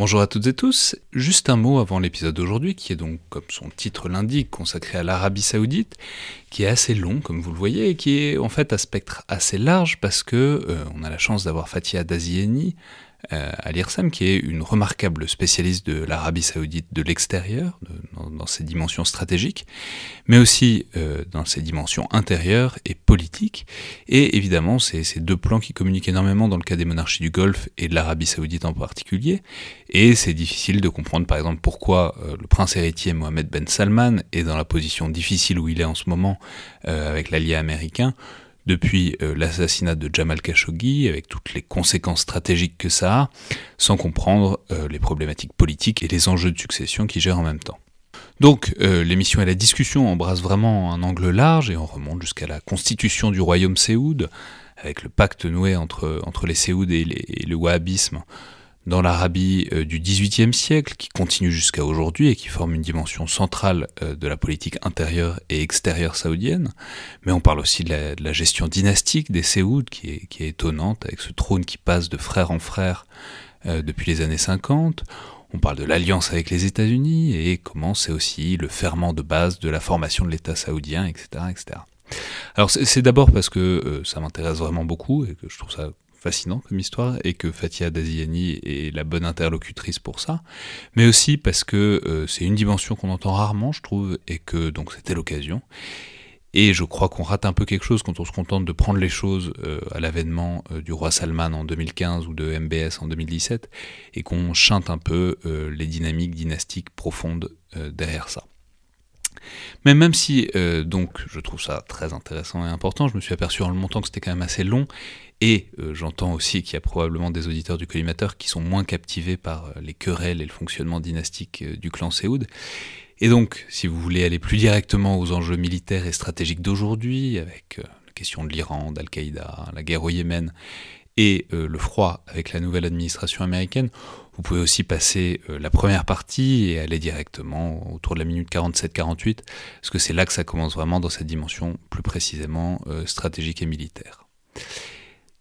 Bonjour à toutes et tous, juste un mot avant l'épisode d'aujourd'hui qui est donc, comme son titre l'indique, consacré à l'Arabie Saoudite, qui est assez long comme vous le voyez et qui est en fait à spectre assez large parce que euh, on a la chance d'avoir Fatia Dazieni, à l'IRSEM, qui est une remarquable spécialiste de l'Arabie saoudite de l'extérieur, dans, ses dimensions stratégiques, mais aussi euh, dans ses dimensions intérieures et politiques. Et évidemment, c'est ces deux plans qui communiquent énormément dans le cas des monarchies du Golfe et de l'Arabie saoudite en particulier. Et c'est difficile de comprendre, par exemple, pourquoi euh, le prince héritier Mohamed Ben Salman est dans la position difficile où il est en ce moment avec l'allié américain depuis euh, l'assassinat de Jamal Khashoggi, avec toutes les conséquences stratégiques que ça a, sans comprendre euh, les problématiques politiques et les enjeux de succession qui gèrent en même temps. Donc euh, l'émission et la discussion embrassent vraiment un angle large et on remonte jusqu'à la constitution du royaume Séoud, avec le pacte noué entre, les Séoud et, et le wahhabisme dans l'Arabie euh, du XVIIIe siècle, qui continue jusqu'à aujourd'hui et qui forme une dimension centrale euh, de la politique intérieure et extérieure saoudienne. Mais on parle aussi de la, gestion dynastique des Séouds, qui est, étonnante, avec ce trône qui passe de frère en frère euh, depuis les années 50. On parle de l'alliance avec les États-Unis et comment c'est aussi le ferment de base de la formation de l'État saoudien, etc. etc. Alors c'est d'abord parce que ça m'intéresse vraiment beaucoup et que je trouve ça fascinant comme histoire et que Fatia Daziani est la bonne interlocutrice pour ça, mais aussi parce que euh, c'est une dimension qu'on entend rarement, je trouve, et que donc c'était l'occasion. Et je crois qu'on rate un peu quelque chose quand on se contente de prendre les choses euh, à l'avènement euh, du roi Salman en 2015 ou de MBS en 2017, et qu'on chante un peu les dynamiques dynastiques profondes derrière ça. Mais même si, donc, je trouve ça très intéressant et important, je me suis aperçu en le montant que c'était quand même assez long et euh, j'entends aussi qu'il y a probablement des auditeurs du collimateur qui sont moins captivés par euh, les querelles et le fonctionnement dynastique euh, du clan Séoud. Et donc, si vous voulez aller plus directement aux enjeux militaires et stratégiques d'aujourd'hui, avec la question de l'Iran, d'Al-Qaïda, la guerre au Yémen, et le froid avec la nouvelle administration américaine, vous pouvez aussi passer la première partie et aller directement autour de la minute 47-48, parce que c'est là que ça commence vraiment dans cette dimension plus précisément stratégique et militaire.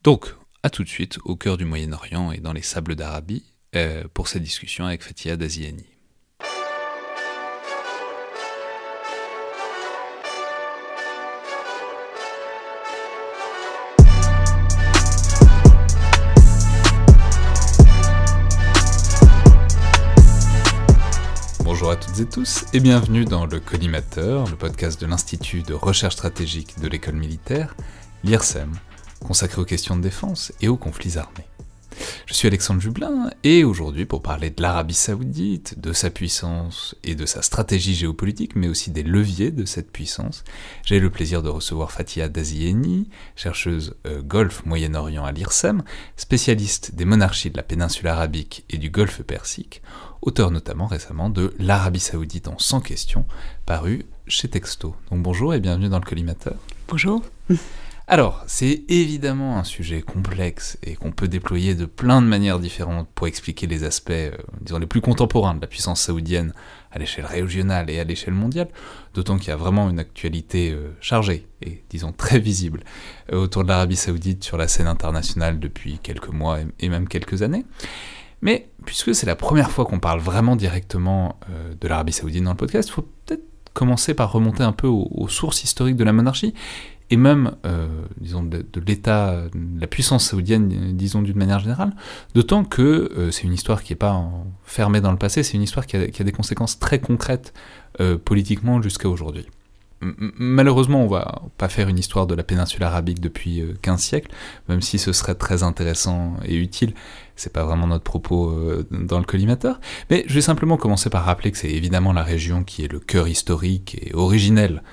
Donc, à tout de suite, au cœur du Moyen-Orient et dans les sables d'Arabie, euh, pour cette discussion avec Fatia Daziani. Bonjour à toutes et tous et bienvenue dans le Collimateur, le podcast de l'Institut de recherche stratégique de l'école militaire, l'IRSEM, consacré aux questions de défense et aux conflits armés. Je suis Alexandre Jublin et aujourd'hui pour parler de l'Arabie saoudite, de sa puissance et de sa stratégie géopolitique, mais aussi des leviers de cette puissance, j'ai le plaisir de recevoir Fatia Dazieni, chercheuse euh, Golfe Moyen-Orient à l'IRSEM, spécialiste des monarchies de la péninsule arabique et du Golfe Persique, auteur notamment récemment de L'Arabie saoudite en 100 questions, paru chez Texto. Donc bonjour et bienvenue dans le collimateur. Bonjour. Alors, c'est évidemment un sujet complexe et qu'on peut déployer de plein de manières différentes pour expliquer les aspects, euh, disons, les plus contemporains de la puissance saoudienne à l'échelle régionale et à l'échelle mondiale, d'autant qu'il y a vraiment une actualité euh, chargée et, disons, très visible euh, autour de l'Arabie saoudite sur la scène internationale depuis quelques mois et, même quelques années. Mais puisque c'est la première fois qu'on parle vraiment directement de l'Arabie saoudite dans le podcast, il faut peut-être commencer par remonter un peu aux sources historiques de la monarchie et même, euh, disons, de, l'État, de la puissance saoudienne, disons d'une manière générale, d'autant que euh, c'est une histoire qui n'est pas fermée dans le passé, c'est une histoire qui a, des conséquences très concrètes euh, politiquement jusqu'à aujourd'hui. Malheureusement, on va pas faire une histoire de la péninsule arabique depuis 15 siècles, même si ce serait très intéressant et utile. C'est pas vraiment notre propos dans le collimateur. Mais je vais simplement commencer par rappeler que c'est évidemment la région qui est le cœur historique et originel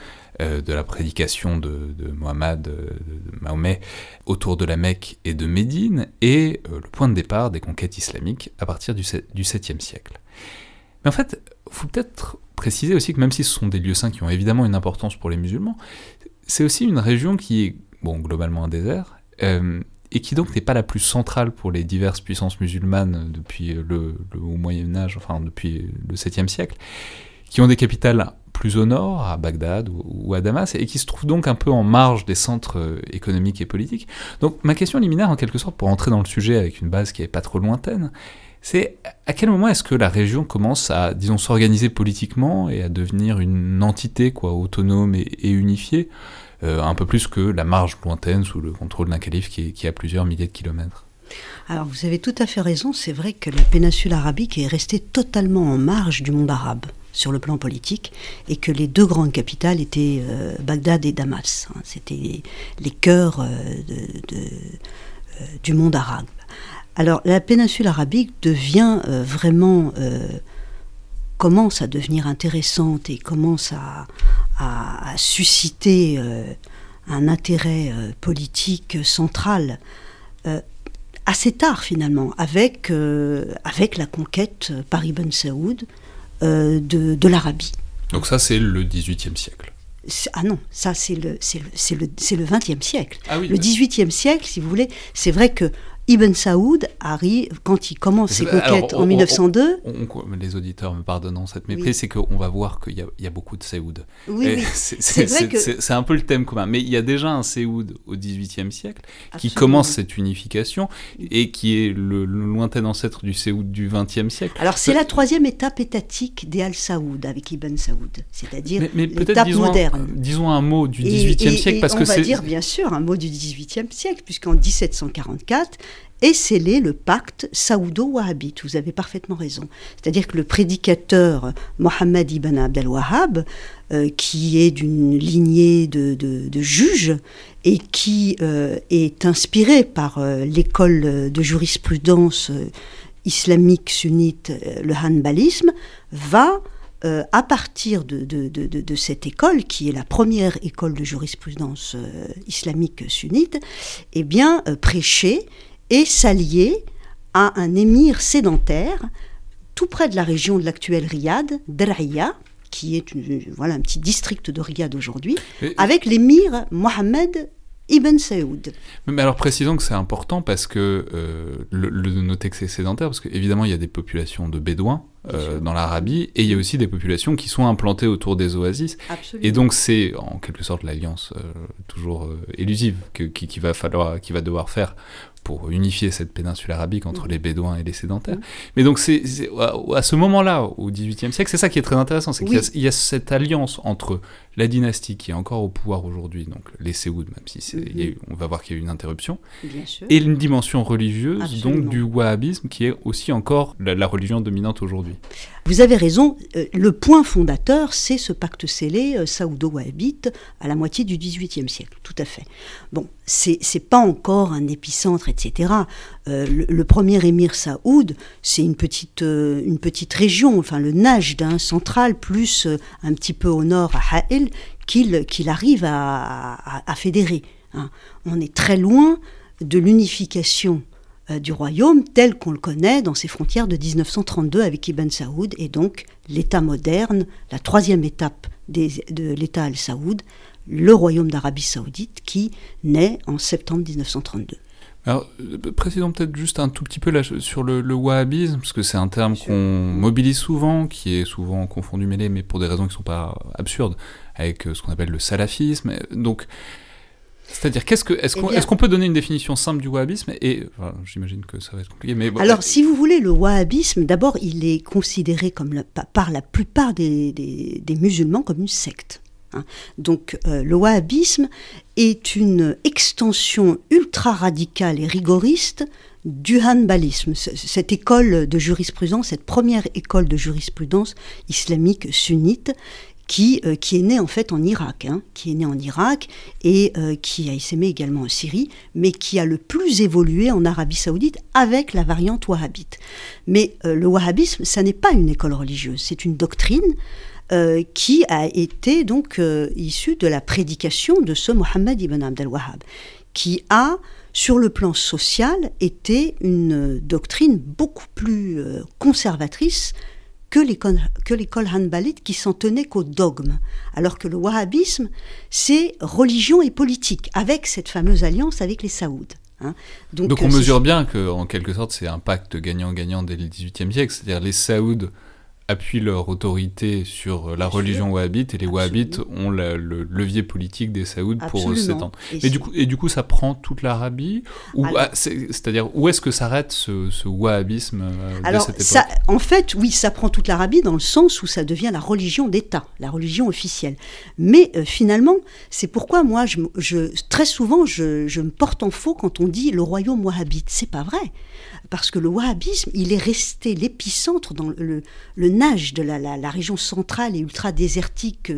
euh, de la prédication de, de Mohammed, euh, de, Mahomet, autour de la Mecque et de Médine, et euh, le point de départ des conquêtes islamiques à partir du, 7e siècle. Mais en fait, il faut peut-être préciser aussi que même si ce sont des lieux saints qui ont évidemment une importance pour les musulmans, c'est aussi une région qui est, bon, globalement un désert, et qui donc n'est pas la plus centrale pour les diverses puissances musulmanes depuis le, le Moyen Âge, enfin depuis le 7e siècle, qui ont des capitales plus au nord, à Bagdad ou, à Damas, et qui se trouve donc un peu en marge des centres euh, économiques et politiques. Donc ma question liminaire, en quelque sorte, pour entrer dans le sujet avec une base qui n'est pas trop lointaine, C'est à quel moment est-ce que la région commence à, disons, s'organiser politiquement et à devenir une entité quoi, autonome et, unifiée, euh, un peu plus que la marge lointaine sous le contrôle d'un calife qui, qui a plusieurs milliers de kilomètres? Alors vous avez tout à fait raison, c'est vrai que la péninsule arabique est restée totalement en marge du monde arabe sur le plan politique et que les deux grandes capitales étaient euh, Bagdad et Damas. Hein. C'était les, cœurs euh, euh, du monde arabe. Alors la péninsule arabique devient vraiment commence à devenir intéressante et commence à, à susciter un intérêt politique central assez tard finalement, avec, avec la conquête par Ibn Saoud de, de l'Arabie. Donc ça c'est le XVIIIe siècle. Ah non, ça c'est le, le, le, le 20e siècle. Ah oui, le XVIIIe siècle, si vous voulez, c'est vrai que Ibn Saoud arrive, quand il commence ses conquêtes en 1902. les auditeurs me pardonneront cette méprise, c'est qu'on va voir qu'il y, a beaucoup de Saoud. Oui, c'est un peu le thème commun. Mais il y a déjà un Saoud au XVIIIe siècle qui commence cette unification et qui est le, lointain ancêtre du Saoud du XXe siècle. Alors c'est la troisième étape étatique des Al-Saoud avec Ibn Saoud, c'est-à-dire l'étape moderne. disons un mot du XVIIIe siècle parce que c'est. On va dire bien sûr un mot du XVIIIe siècle, puisqu'en 1744, et scellé le pacte saoudo-wahhabite. Vous avez parfaitement raison. C'est-à-dire que le prédicateur Mohammed ibn Abd euh, qui est d'une lignée de, juges et qui euh, est inspiré par euh, l'école de jurisprudence islamique sunnite, le hanbalisme, va à partir de, cette école, qui est la première école de jurisprudence islamique sunnite, eh bien, prêcher et s'allier à un émir sédentaire tout près de la région de l'actuel Riyad, Draiya, qui est voilà, un petit district de Riyad aujourd'hui, avec l'émir Mohammed Ibn Saoud. Mais alors précisons que c'est important parce que euh, le, le, noter que c'est sédentaire, parce qu'évidemment il y a des populations de bédouins euh, dans l'Arabie et il y a aussi des populations qui sont implantées autour des oasis. Et donc c'est en quelque sorte l'alliance euh, toujours élusive qui, qui, va falloir, qui va devoir faire pour unifier cette péninsule arabique entre mm. les Bédouins et les sédentaires. Mm. Mais donc c'est à, ce moment-là, au XVIIIe siècle, c'est ça qui est très intéressant, c'est qu'il y, a cette alliance entre la dynastie qui est encore au pouvoir aujourd'hui, donc les Séouds, même si mm-hmm. on va voir qu'il y a eu une interruption, et une dimension religieuse, donc du wahhabisme, qui est aussi encore la, religion dominante aujourd'hui. Vous avez raison, euh, le point fondateur, c'est ce pacte scellé euh, saoudo-wahhabite à la moitié du XVIIIe siècle, tout à fait. Bon, c'est pas encore un épicentre, etc. Euh, le, premier émir Saoud, c'est une petite, euh, une petite région, enfin le Najd d'un central, plus un petit peu au nord à Qu'il arrive à, fédérer. Hein. On est très loin de l'unification du royaume tel qu'on le connaît dans ses frontières de 1932 avec Ibn Saoud, et donc l'État moderne, la troisième étape de l'État al-Saoud, le royaume d'Arabie saoudite qui naît en septembre 1932. Alors, euh, précisons peut-être juste un tout petit peu là, sur le, wahhabisme, parce que c'est un terme qu'on mobilise souvent, qui est souvent confondu, mêlé, mais pour des raisons qui ne sont pas absurdes, avec euh, ce qu'on appelle le salafisme. Donc, c'est-à-dire, qu'est-ce que, est-ce, qu'on, est-ce qu'on peut donner une définition simple du wahhabisme Et j'imagine que ça va être compliqué. Mais Alors, si vous voulez, le wahhabisme, d'abord, il est considéré comme par la plupart des, des musulmans comme une secte. Hein. Donc euh, le wahhabisme est une extension ultra radicale et rigoriste du hanbalisme, cette école de jurisprudence, cette première école de jurisprudence islamique sunnite qui, euh, qui est née en fait en Irak, hein, qui est née en Irak et euh, qui a essaimé également en Syrie, mais qui a le plus évolué en Arabie saoudite avec la variante wahhabite. Mais le wahhabisme, ça n'est pas une école religieuse, c'est une doctrine euh, qui a été donc euh, issu de la prédication de ce Mohammed ibn Abdel Wahhab, qui a, sur le plan social, été une doctrine beaucoup plus euh, conservatrice que l'école hanbalite qui s'en tenait qu'au dogme, alors que le wahhabisme, c'est religion et politique, avec cette fameuse alliance avec les Saouds. Hein. Donc, on mesure bien que, en quelque sorte, c'est un pacte gagnant-gagnant dès le XVIIIe siècle, c'est-à-dire les Saouds appuient leur autorité sur la religion wahhabite et les wahhabites ont le levier politique des Saouds pour s'étendre. Et, du coup, et du coup, ça prend toute l'Arabie ou ah, C'est-à-dire, où est-ce que s'arrête ce, ce, wahhabisme euh, Alors, cette époque? ça, en fait, oui, ça prend toute l'Arabie dans le sens où ça devient la religion d'État, la religion officielle. Mais euh, finalement, c'est pourquoi moi, je, je très souvent, je, je, me porte en faux quand on dit le royaume wahhabite. C'est pas vrai parce que le wahhabisme, il est resté l'épicentre dans le, le, nage de la, la, région centrale et ultra-désertique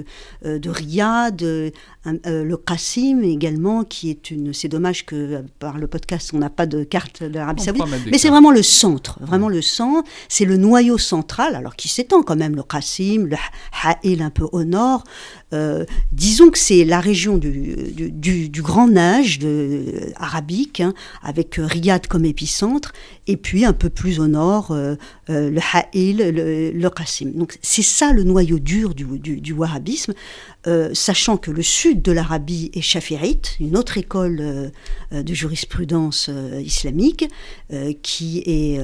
euh, de Riyad, euh, le Qassim également, qui est une... C'est dommage que euh, par le podcast, on n'a pas de carte de l'Arabie Saoudite, mais c'est vraiment le centre, vraiment le centre, c'est le noyau central, alors qui s'étend quand même, le Qassim, le Ha'il un peu au nord, euh, disons que c'est la région du, du, du, grand âge de, arabique, hein, avec Riyad comme épicentre, et puis un peu plus au nord, euh, euh, le Ha'il, le, Qassim. Donc c'est ça le noyau dur du, du wahhabisme, sachant que le sud de l'Arabie est chafirite, une autre école de jurisprudence islamique, qui est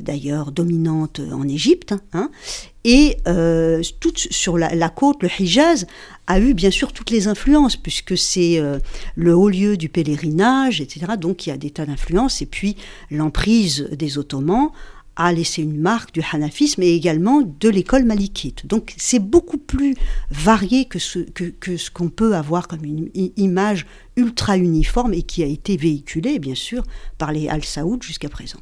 d'ailleurs dominante en Égypte, hein, et euh, toute, sur la, côte, le Hijaz a eu bien sûr toutes les influences, puisque c'est euh, le haut lieu du pèlerinage, etc. Donc il y a des tas d'influences. Et puis l'emprise des Ottomans a laissé une marque du hanafisme et également de l'école malikite. Donc c'est beaucoup plus varié que ce que, que ce qu'on peut avoir comme une image ultra uniforme et qui a été véhiculée, bien sûr, par les Al-Saoud jusqu'à présent.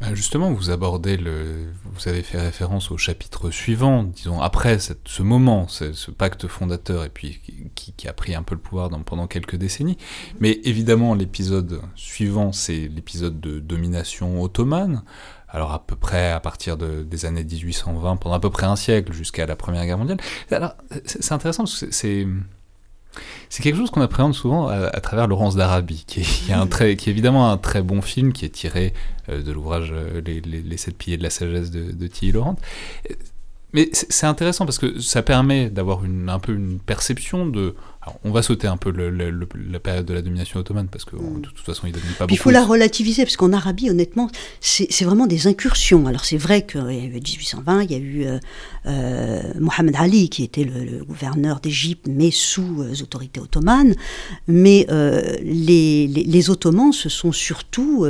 Bah, justement, vous abordez le, vous avez fait référence au chapitre suivant, disons après ce moment, ce pacte fondateur et puis qui, a pris un peu le pouvoir pendant quelques décennies. Mais évidemment, l'épisode suivant, c'est l'épisode de domination ottomane. Alors à peu près à partir des années 1820, pendant à peu près un siècle jusqu'à la Première Guerre mondiale. Alors c'est intéressant parce que c'est quelque chose qu'on appréhende souvent à, travers Laurence d'Arabie, qui est évidemment un très bon film, qui est tiré euh, de l'ouvrage euh, les, sept piliers de la sagesse de, de Tilly Laurent. Mais c'est intéressant parce que ça permet d'avoir un peu une perception de on va sauter un peu la période de la domination ottomane parce que mm. de toute façon, il ne pas beaucoup. Il faut la relativiser parce qu'en Arabie, honnêtement, c'est vraiment des incursions. Alors c'est vrai qu'il y a eu 1820, il y a eu euh, euh, Mohamed Ali qui était le, gouverneur d'Égypte, mais sous euh, autorités ottomanes. Mais les, les, Ottomans se sont surtout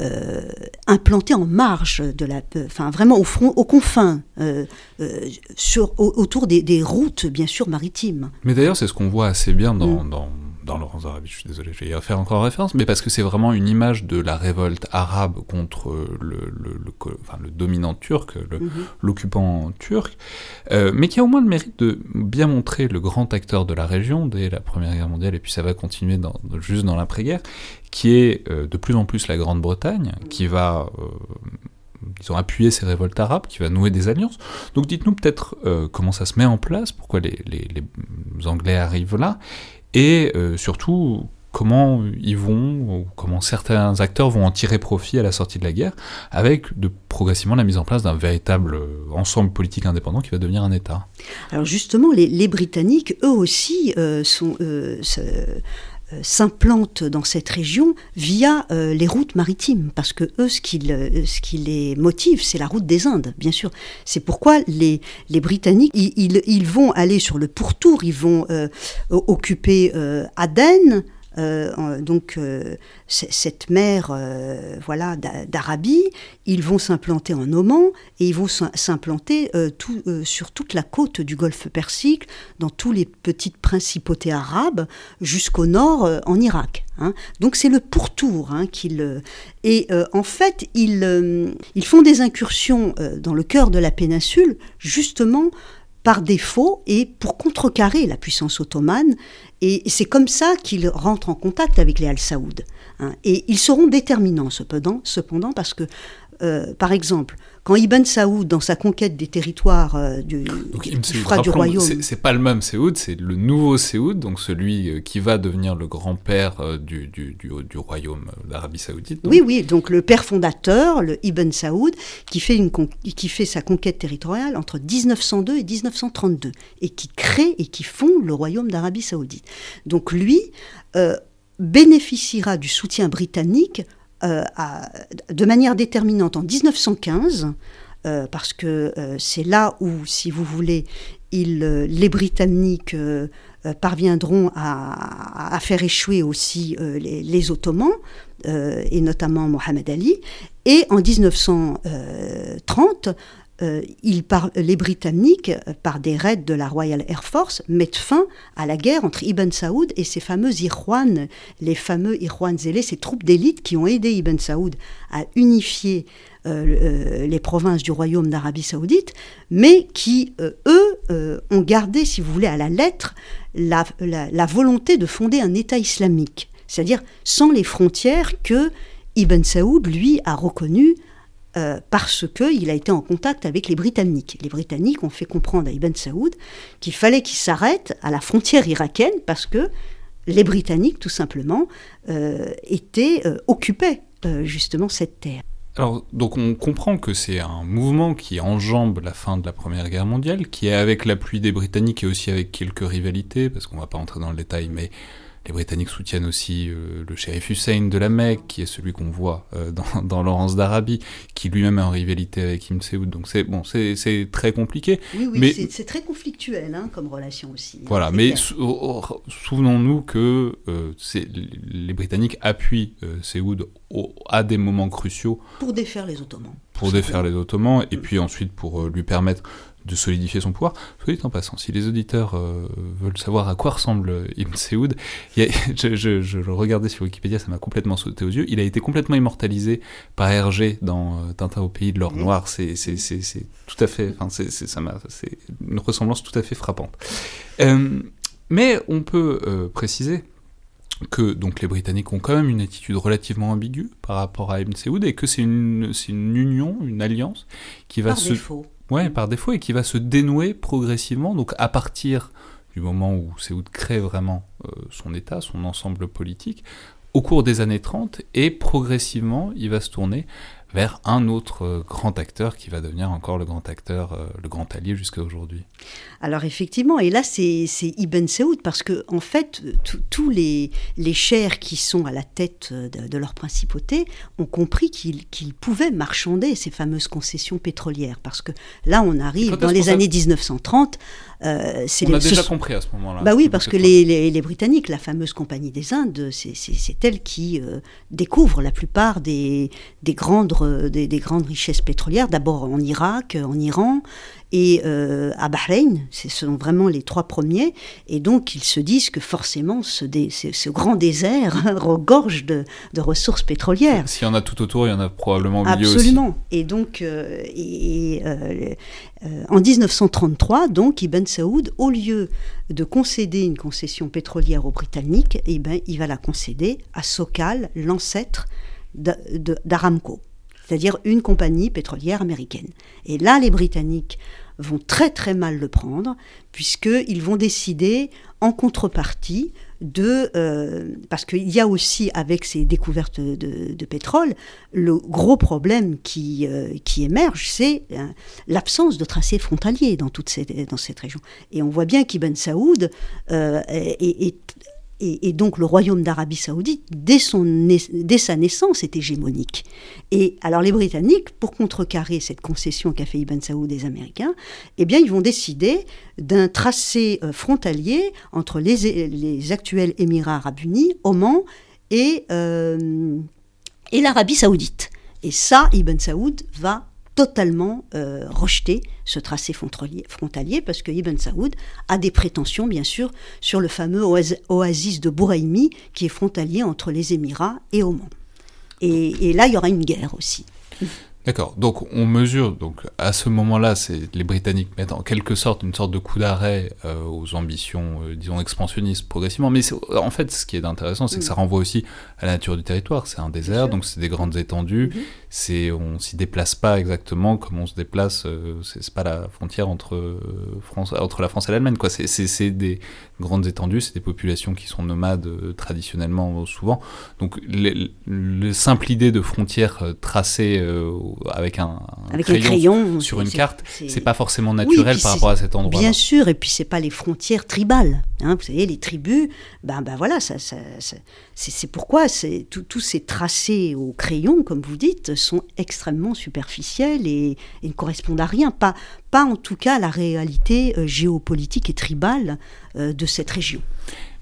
euh, implanté en marge de la, enfin vraiment au front, aux confins, euh, euh, sur, autour des, routes bien sûr maritimes. Mais d'ailleurs, c'est ce qu'on voit assez bien dans, mm. dans dans Laurence Arabi, je suis désolé, je vais y faire encore référence, mais parce que c'est vraiment une image de la révolte arabe contre le, le, enfin, le dominant turc, mhm. l'occupant turc, euh, mais qui a au moins le mérite de bien montrer le grand acteur de la région dès la Première Guerre mondiale, et puis ça va continuer dans, juste dans l'après-guerre, qui est euh, de plus en plus la Grande-Bretagne, qui va... Euh, disons, appuyer ces révoltes arabes, qui va nouer des alliances. Donc dites-nous peut-être comment ça se met en place, pourquoi les, les, les Anglais arrivent là, et euh, surtout comment ils vont, comment certains acteurs vont en tirer profit à la sortie de la guerre, avec de, progressivement la mise en place d'un véritable euh, ensemble politique indépendant qui va devenir un État. Alors justement, les, Britanniques, eux aussi, euh, sont, s'implantent dans cette région via euh, les routes maritimes, parce que eux, ce qui, ce qui les motive, c'est la route des Indes, bien sûr. C'est pourquoi les, Britanniques, ils, vont aller sur le pourtour, ils vont euh, occuper Aden, euh, donc euh, cette mer euh, voilà d'Arabie, ils vont s'implanter en Oman et ils vont s'implanter sur toute la côte du Golfe Persique, dans tous les petites principautés arabes, jusqu'au nord en Irak. Hein. Donc c'est le pourtour hein, qu'ils et en fait ils, ils font des incursions dans le cœur de la péninsule justement par défaut et pour contrecarrer la puissance ottomane. Et c'est comme ça qu'ils rentrent en contact avec les Al-Saoud. Hein. Et ils seront déterminants cependant, parce que, euh, par exemple, quand Ibn Saoud, dans sa conquête des territoires euh, du, donc, du, royaume... C'est pas le même Saoud, c'est le nouveau Saoud, donc celui euh, qui va devenir le grand-père euh, du, du, du, royaume d'Arabie Saoudite. Oui, oui, donc le père fondateur, le Ibn Saoud, qui fait, une qui fait sa conquête territoriale entre 1902 et 1932, et qui crée et qui fonde le royaume d'Arabie Saoudite. Donc lui bénéficiera du soutien britannique euh, de manière déterminante en 1915 parce que c'est là où, si vous voulez, les Britanniques parviendront à, faire échouer aussi les, Ottomans, et notamment Mohamed Ali. Et en 1930, euh, les Britanniques, euh, par des raids de la Royal Air Force, mettent fin à la guerre entre Ibn Saoud et ses fameux Irwan, les fameux Irwan zélés, ces troupes d'élite qui ont aidé Ibn Saoud à unifier euh, les provinces du royaume d'Arabie saoudite, mais qui, eux, ont gardé, si vous voulez, à la lettre, la, la volonté de fonder un État islamique, c'est-à-dire sans les frontières que Ibn Saoud, lui, a reconnues euh, parce qu'il a été en contact avec les Britanniques. Les Britanniques ont fait comprendre à Ibn Saoud qu'il fallait qu'il s'arrête à la frontière irakienne parce que les Britanniques, tout simplement, euh, étaient, euh, occupaient justement cette terre. Alors, donc on comprend que c'est un mouvement qui enjambe la fin de la Première Guerre mondiale, qui est avec l'appui des Britanniques et aussi avec quelques rivalités, parce qu'on ne va pas entrer dans le détail, mais les Britanniques soutiennent aussi euh, le shérif Hussein de la Mecque, qui est celui qu'on voit euh, dans, dans Laurence d'Arabie, qui lui-même est en rivalité avec Ibn Saoud. Donc c'est bon, c'est très compliqué. Oui, oui, mais c'est très conflictuel hein, comme relation aussi. Hein, voilà, mais souvenons-nous que euh, les Britanniques appuient Saoud à des moments cruciaux. Pour défaire les Ottomans. Pour défaire les Ottomans, et mm. puis ensuite pour lui permettre de solidifier son pouvoir. Soit dit en passant, si les auditeurs euh, veulent savoir à quoi ressemble Ibn Saoud, je, le regardais sur Wikipédia, ça m'a complètement sauté aux yeux. Il a été complètement immortalisé par Hergé dans euh, Tintin au pays de l'or noir. C'est tout à fait, enfin c'est une ressemblance tout à fait frappante. Euh, mais on peut préciser que donc les Britanniques ont quand même une attitude relativement ambiguë par rapport à Ibn Saoud et que c'est une, une union, une alliance qui va se Ouais, par défaut, et qui va se dénouer progressivement, donc à partir du moment où Séoud crée vraiment euh, son État, son ensemble politique, au cours des années 30, et progressivement, il va se tourner vers un autre euh, grand acteur qui va devenir encore le grand acteur, euh, le grand allié jusqu'à aujourd'hui. Alors effectivement, et là c'est Ibn Saoud, parce que en fait, tous les, les chers qui sont à la tête de, leur principauté ont compris qu'ils pouvaient marchander ces fameuses concessions pétrolières, parce que là on arrive dans les années 1930 euh, On a déjà compris à ce moment-là. Bah oui, parce que les, Britanniques, la fameuse Compagnie des Indes, c'est elle qui euh, découvre la plupart des, des, grandes, des, des grandes richesses pétrolières, d'abord en Irak, en Iran, et euh, à Bahreïn. Ce sont vraiment les trois premiers. Et donc, ils se disent que forcément, ce, ce, grand désert regorge de, ressources pétrolières. S'il y en a tout autour, il y en a probablement au milieu Absolument. Et donc, euh, et, euh, en 1933, donc, Ibn Saoud, au lieu de concéder une concession pétrolière aux Britanniques, eh ben, il va la concéder à Sokal, l'ancêtre d'Aramco c'est-à-dire une compagnie pétrolière américaine. Et là, les Britanniques vont très très mal le prendre, puisqu'ils vont décider en contrepartie de... Euh, parce qu'il y a aussi, avec ces découvertes de, pétrole, le gros problème qui, euh, qui émerge, c'est euh, l'absence de tracé frontalier dans, toute cette, dans cette région. Et on voit bien qu'Ibn Saoud est, est, et, donc le royaume d'Arabie saoudite, dès, son, dès sa naissance, est hégémonique. Et alors les Britanniques, pour contrecarrer cette concession qu'a fait Ibn Saoud des Américains, eh bien ils vont décider d'un tracé euh, frontalier entre les, les, actuels Émirats arabes unis, Oman et, euh, et l'Arabie saoudite. Et ça, Ibn Saoud va totalement euh, rejeté ce tracé frontalier, parce que Ibn Saoud a des prétentions, bien sûr, sur le fameux oasis de Bouraïmi, qui est frontalier entre les Émirats et Oman. Et, et là, il y aura une guerre aussi. D'accord. Donc on mesure. Donc à ce moment-là, c'est les Britanniques mettent en quelque sorte une sorte de coup d'arrêt euh, aux ambitions, euh, disons expansionnistes progressivement. Mais en fait, ce qui est intéressant, c'est que ça renvoie aussi à la nature du territoire. C'est un désert, donc c'est des grandes étendues. Mm-hmm. C'est on s'y déplace pas exactement comme on se déplace. Euh, c'est pas la frontière entre France, entre la France et l'Allemagne. Quoi. C'est des grandes étendues. C'est des populations qui sont nomades traditionnellement souvent. Donc la simple idée de frontières tracées avec un, avec crayon, un crayon sur une carte, c'est- pas forcément naturel par rapport à cet endroit. Bien sûr, et puis c'est pas les frontières tribales. hein. vous savez, les tribus, ben, ben voilà, ça, ça- ça- c'est pourquoi tous ces tracés au crayon, comme vous dites, sont extrêmement superficiels et, et ne correspondent à rien, pas, pas en tout cas la réalité euh, géopolitique et tribale euh, de cette région.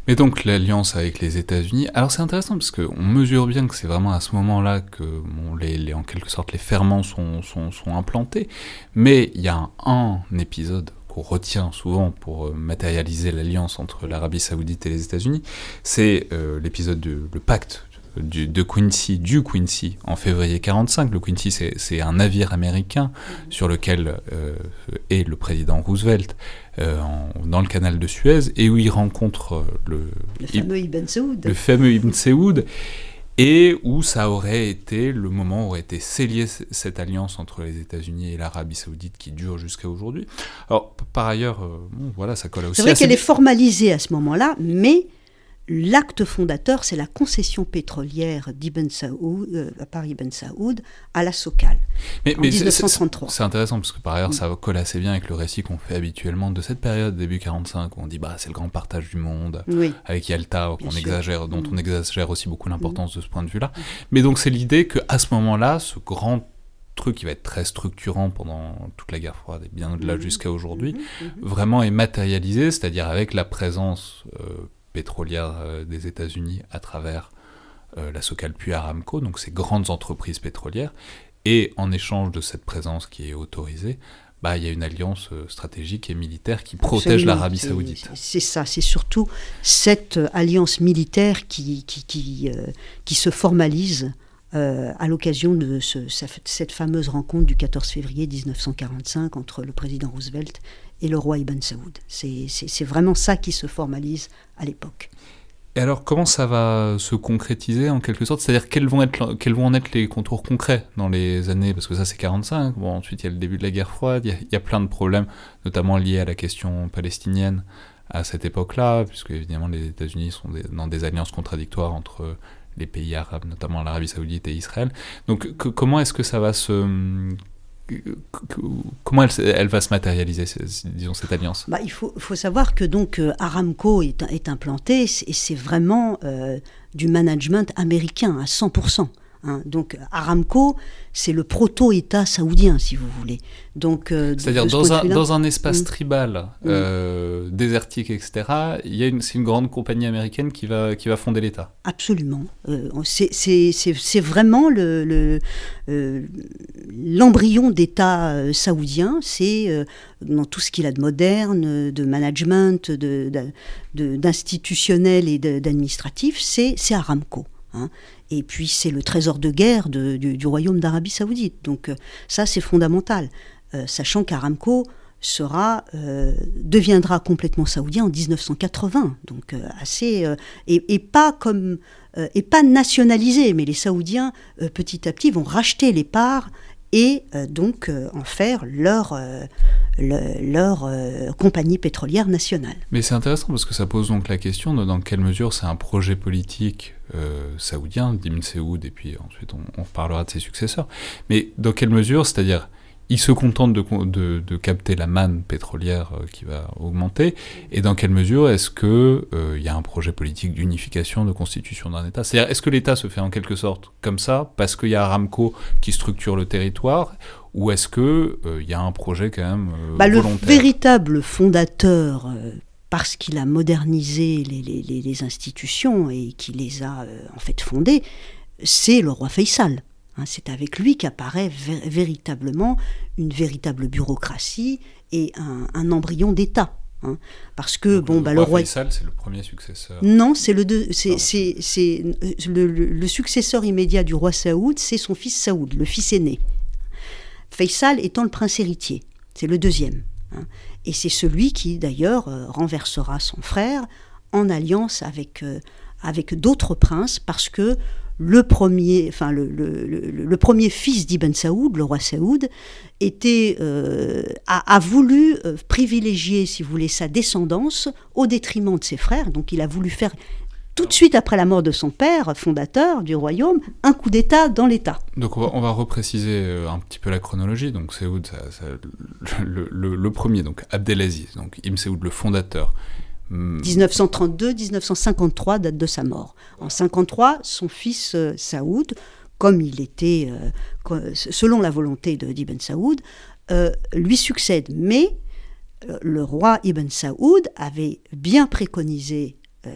Mais donc l'alliance avec les États-Unis, alors c'est intéressant parce qu'on mesure bien que c'est vraiment à ce moment-là que les, en quelque sorte les ferments sont, sont, implantés, mais il y a un, épisode qu'on retient souvent pour euh, matérialiser l'alliance entre l'Arabie Saoudite et les États-Unis, c'est l'épisode du le pacte du, de Quincy, du Quincy, en février 45. Le Quincy, c'est un navire américain sur lequel euh, est le président Roosevelt euh, en- dans le canal de Suez et où il rencontre euh, le, fameux Ibn Saoud. le fameux Ibn Saoud et où ça aurait été le moment où aurait été scellée cette alliance entre les États-Unis et l'Arabie Saoudite qui dure jusqu'à aujourd'hui. Alors par ailleurs, euh, bon, voilà, ça colle aussi. C'est vrai qu'elle est formalisée à ce moment-là, mais l'acte fondateur, c'est la concession pétrolière d'Ibn Saoud, euh, par Ibn Saoud à la Socal Mais, en mais c'est- c'est- 1933. C'est intéressant parce que par ailleurs, Mm. ça colle assez bien avec le récit qu'on fait habituellement de cette période début 45 où on dit bah c'est le grand partage du monde. Oui, avec Yalta, sûr. exagère, dont Mm. on exagère aussi beaucoup l'importance de ce point de vue-là. Mais donc c'est l'idée que à ce moment-là, ce grand truc qui va être très structurant pendant toute la guerre froide et bien au-delà jusqu'à aujourd'hui, Mhm, mhm. vraiment est matérialisé, c'est-à-dire avec la présence euh, pétrolière euh, des États-Unis à travers euh, la Socal puis Aramco, donc ces grandes entreprises pétrolières, et en échange de cette présence qui est autorisée, bah, il y a une alliance euh, stratégique et militaire qui protège l'Arabie saoudite. C'est ça, c'est surtout cette alliance militaire qui, qui, qui, euh, qui se formalise euh, à l'occasion de ce- cette fameuse rencontre du 14 février 1945 entre le président Roosevelt et le roi Ibn Saoud. C'est vraiment ça qui se formalise à l'époque. Et alors, comment ça va se concrétiser en quelque sorte? C'est-à-dire, quels vont, en être les contours concrets dans les années? Parce que ça, c'est 45. Bon, ensuite, il y a le début de la guerre froide. Il y a, plein de problèmes, notamment liés à la question palestinienne à cette époque-là, puisque évidemment, les États-Unis sont dans des alliances contradictoires entre les pays arabes, notamment l'Arabie Saoudite et Israël. Donc, comment est-ce que ça va se. Comment elle, va se matérialiser, disons, cette alliance? Bah, il faut, savoir que donc euh, Aramco est, est implanté et c'est vraiment euh, du management américain à 100%. Hein. Donc Aramco, c'est le proto-État saoudien, si vous voulez. Donc, euh, C'est-à-dire ce dans, un, dans un espace Mm. tribal, euh, désertique, etc., il y a une, c'est une grande compagnie américaine qui va, qui va fonder l'État. Absolument. Euh, c'est- c'est c'est- c'est vraiment le- le, l'embryon d'État saoudien. C'est dans tout ce qu'il a de moderne, de management, de- de- de- d'institutionnel et d'administratif, c'est c'est Aramco. hein. Et puis c'est le trésor de guerre du, royaume d'Arabie saoudite. Donc euh, ça c'est fondamental, Euh, sachant qu'Aramco sera euh, deviendra complètement saoudien en 1980. Donc assez et, pas comme et pas nationalisé, mais les Saoudiens petit à petit vont racheter les parts et euh, donc euh, en faire leur euh, le- leur compagnie pétrolière nationale. Mais c'est intéressant parce que ça pose donc la question de dans quelle mesure c'est un projet politique saoudien, d'Ibn Saoud, et puis ensuite on, on reparlera de ses successeurs. Mais dans quelle mesure, c'est-à-dire, il se contente de, de, de capter la manne pétrolière euh, qui va augmenter, et dans quelle mesure est-ce que euh, y a un projet politique d'unification, de constitution d'un État? C'est-à-dire, est-ce que l'État se fait en quelque sorte comme ça, parce qu'il y a Aramco qui structure le territoire, ou est-ce que euh, y a un projet quand même euh, Bah, le volontaire? véritable fondateur, parce qu'il a modernisé les, les- les- les institutions et qui les a euh, en fait fondées, c'est le roi Faisal. Hein, c'est avec lui qu'apparaît vé- véritablement une véritable bureaucratie et un, un embryon d'État. hein. parce que Donc, bon, bah, le roi roi Faisal, c'est le premier successeur. non, c'est le, deux- c'est, c'est, c'est, euh, le, le- le successeur immédiat du roi Saoud, c'est son fils Saoud, le fils aîné. Faisal étant le prince héritier, c'est le deuxième. hein. Et c'est celui qui, d'ailleurs, euh, renversera son frère en alliance avec, euh, avec d'autres princes, parce que le premier, enfin, le, le- le- le premier fils d'Ibn Saoud, le roi Saoud, était, euh, a, a voulu euh, privilégier, si vous voulez, sa descendance au détriment de ses frères. Donc il a voulu faire tout de suite après la mort de son père, fondateur du royaume, un coup d'État dans l'État. Donc on va, repréciser euh, un petit peu la chronologie. Donc Saoud, le, premier, donc Abdelaziz, donc Ibn Saoud, le fondateur. 1932-1953, date de sa mort. En 53, son fils euh, Saoud, comme il était, euh, selon la volonté d'Ibn Saoud, lui succède. Mais le roi Ibn Saoud avait bien préconisé euh,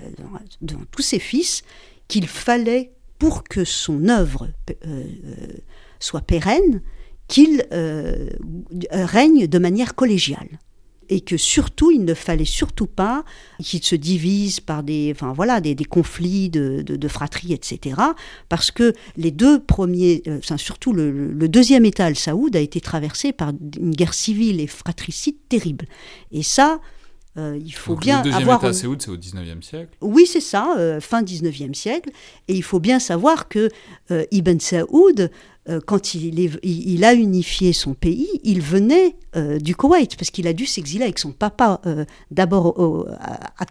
dans, tous ses fils qu'il fallait, pour que son œuvre euh, euh, soit pérenne, qu'il règne de manière collégiale et que surtout il ne fallait surtout pas qu'il se divise par des, enfin voilà, des, conflits de, de, fratrie, etc. Parce que les deux premiers, enfin, surtout le, deuxième État al-Saoud a été traversé par une guerre civile et fratricide terrible. Et ça, euh, il faut bien le deuxième avoir. État c'est au 19e siècle Oui, c'est ça, euh, fin 19e siècle. Et il faut bien savoir que euh, Ibn Saoud, quand il, il, a unifié son pays, il venait du Koweït, parce qu'il a dû s'exiler avec son papa, d'abord au,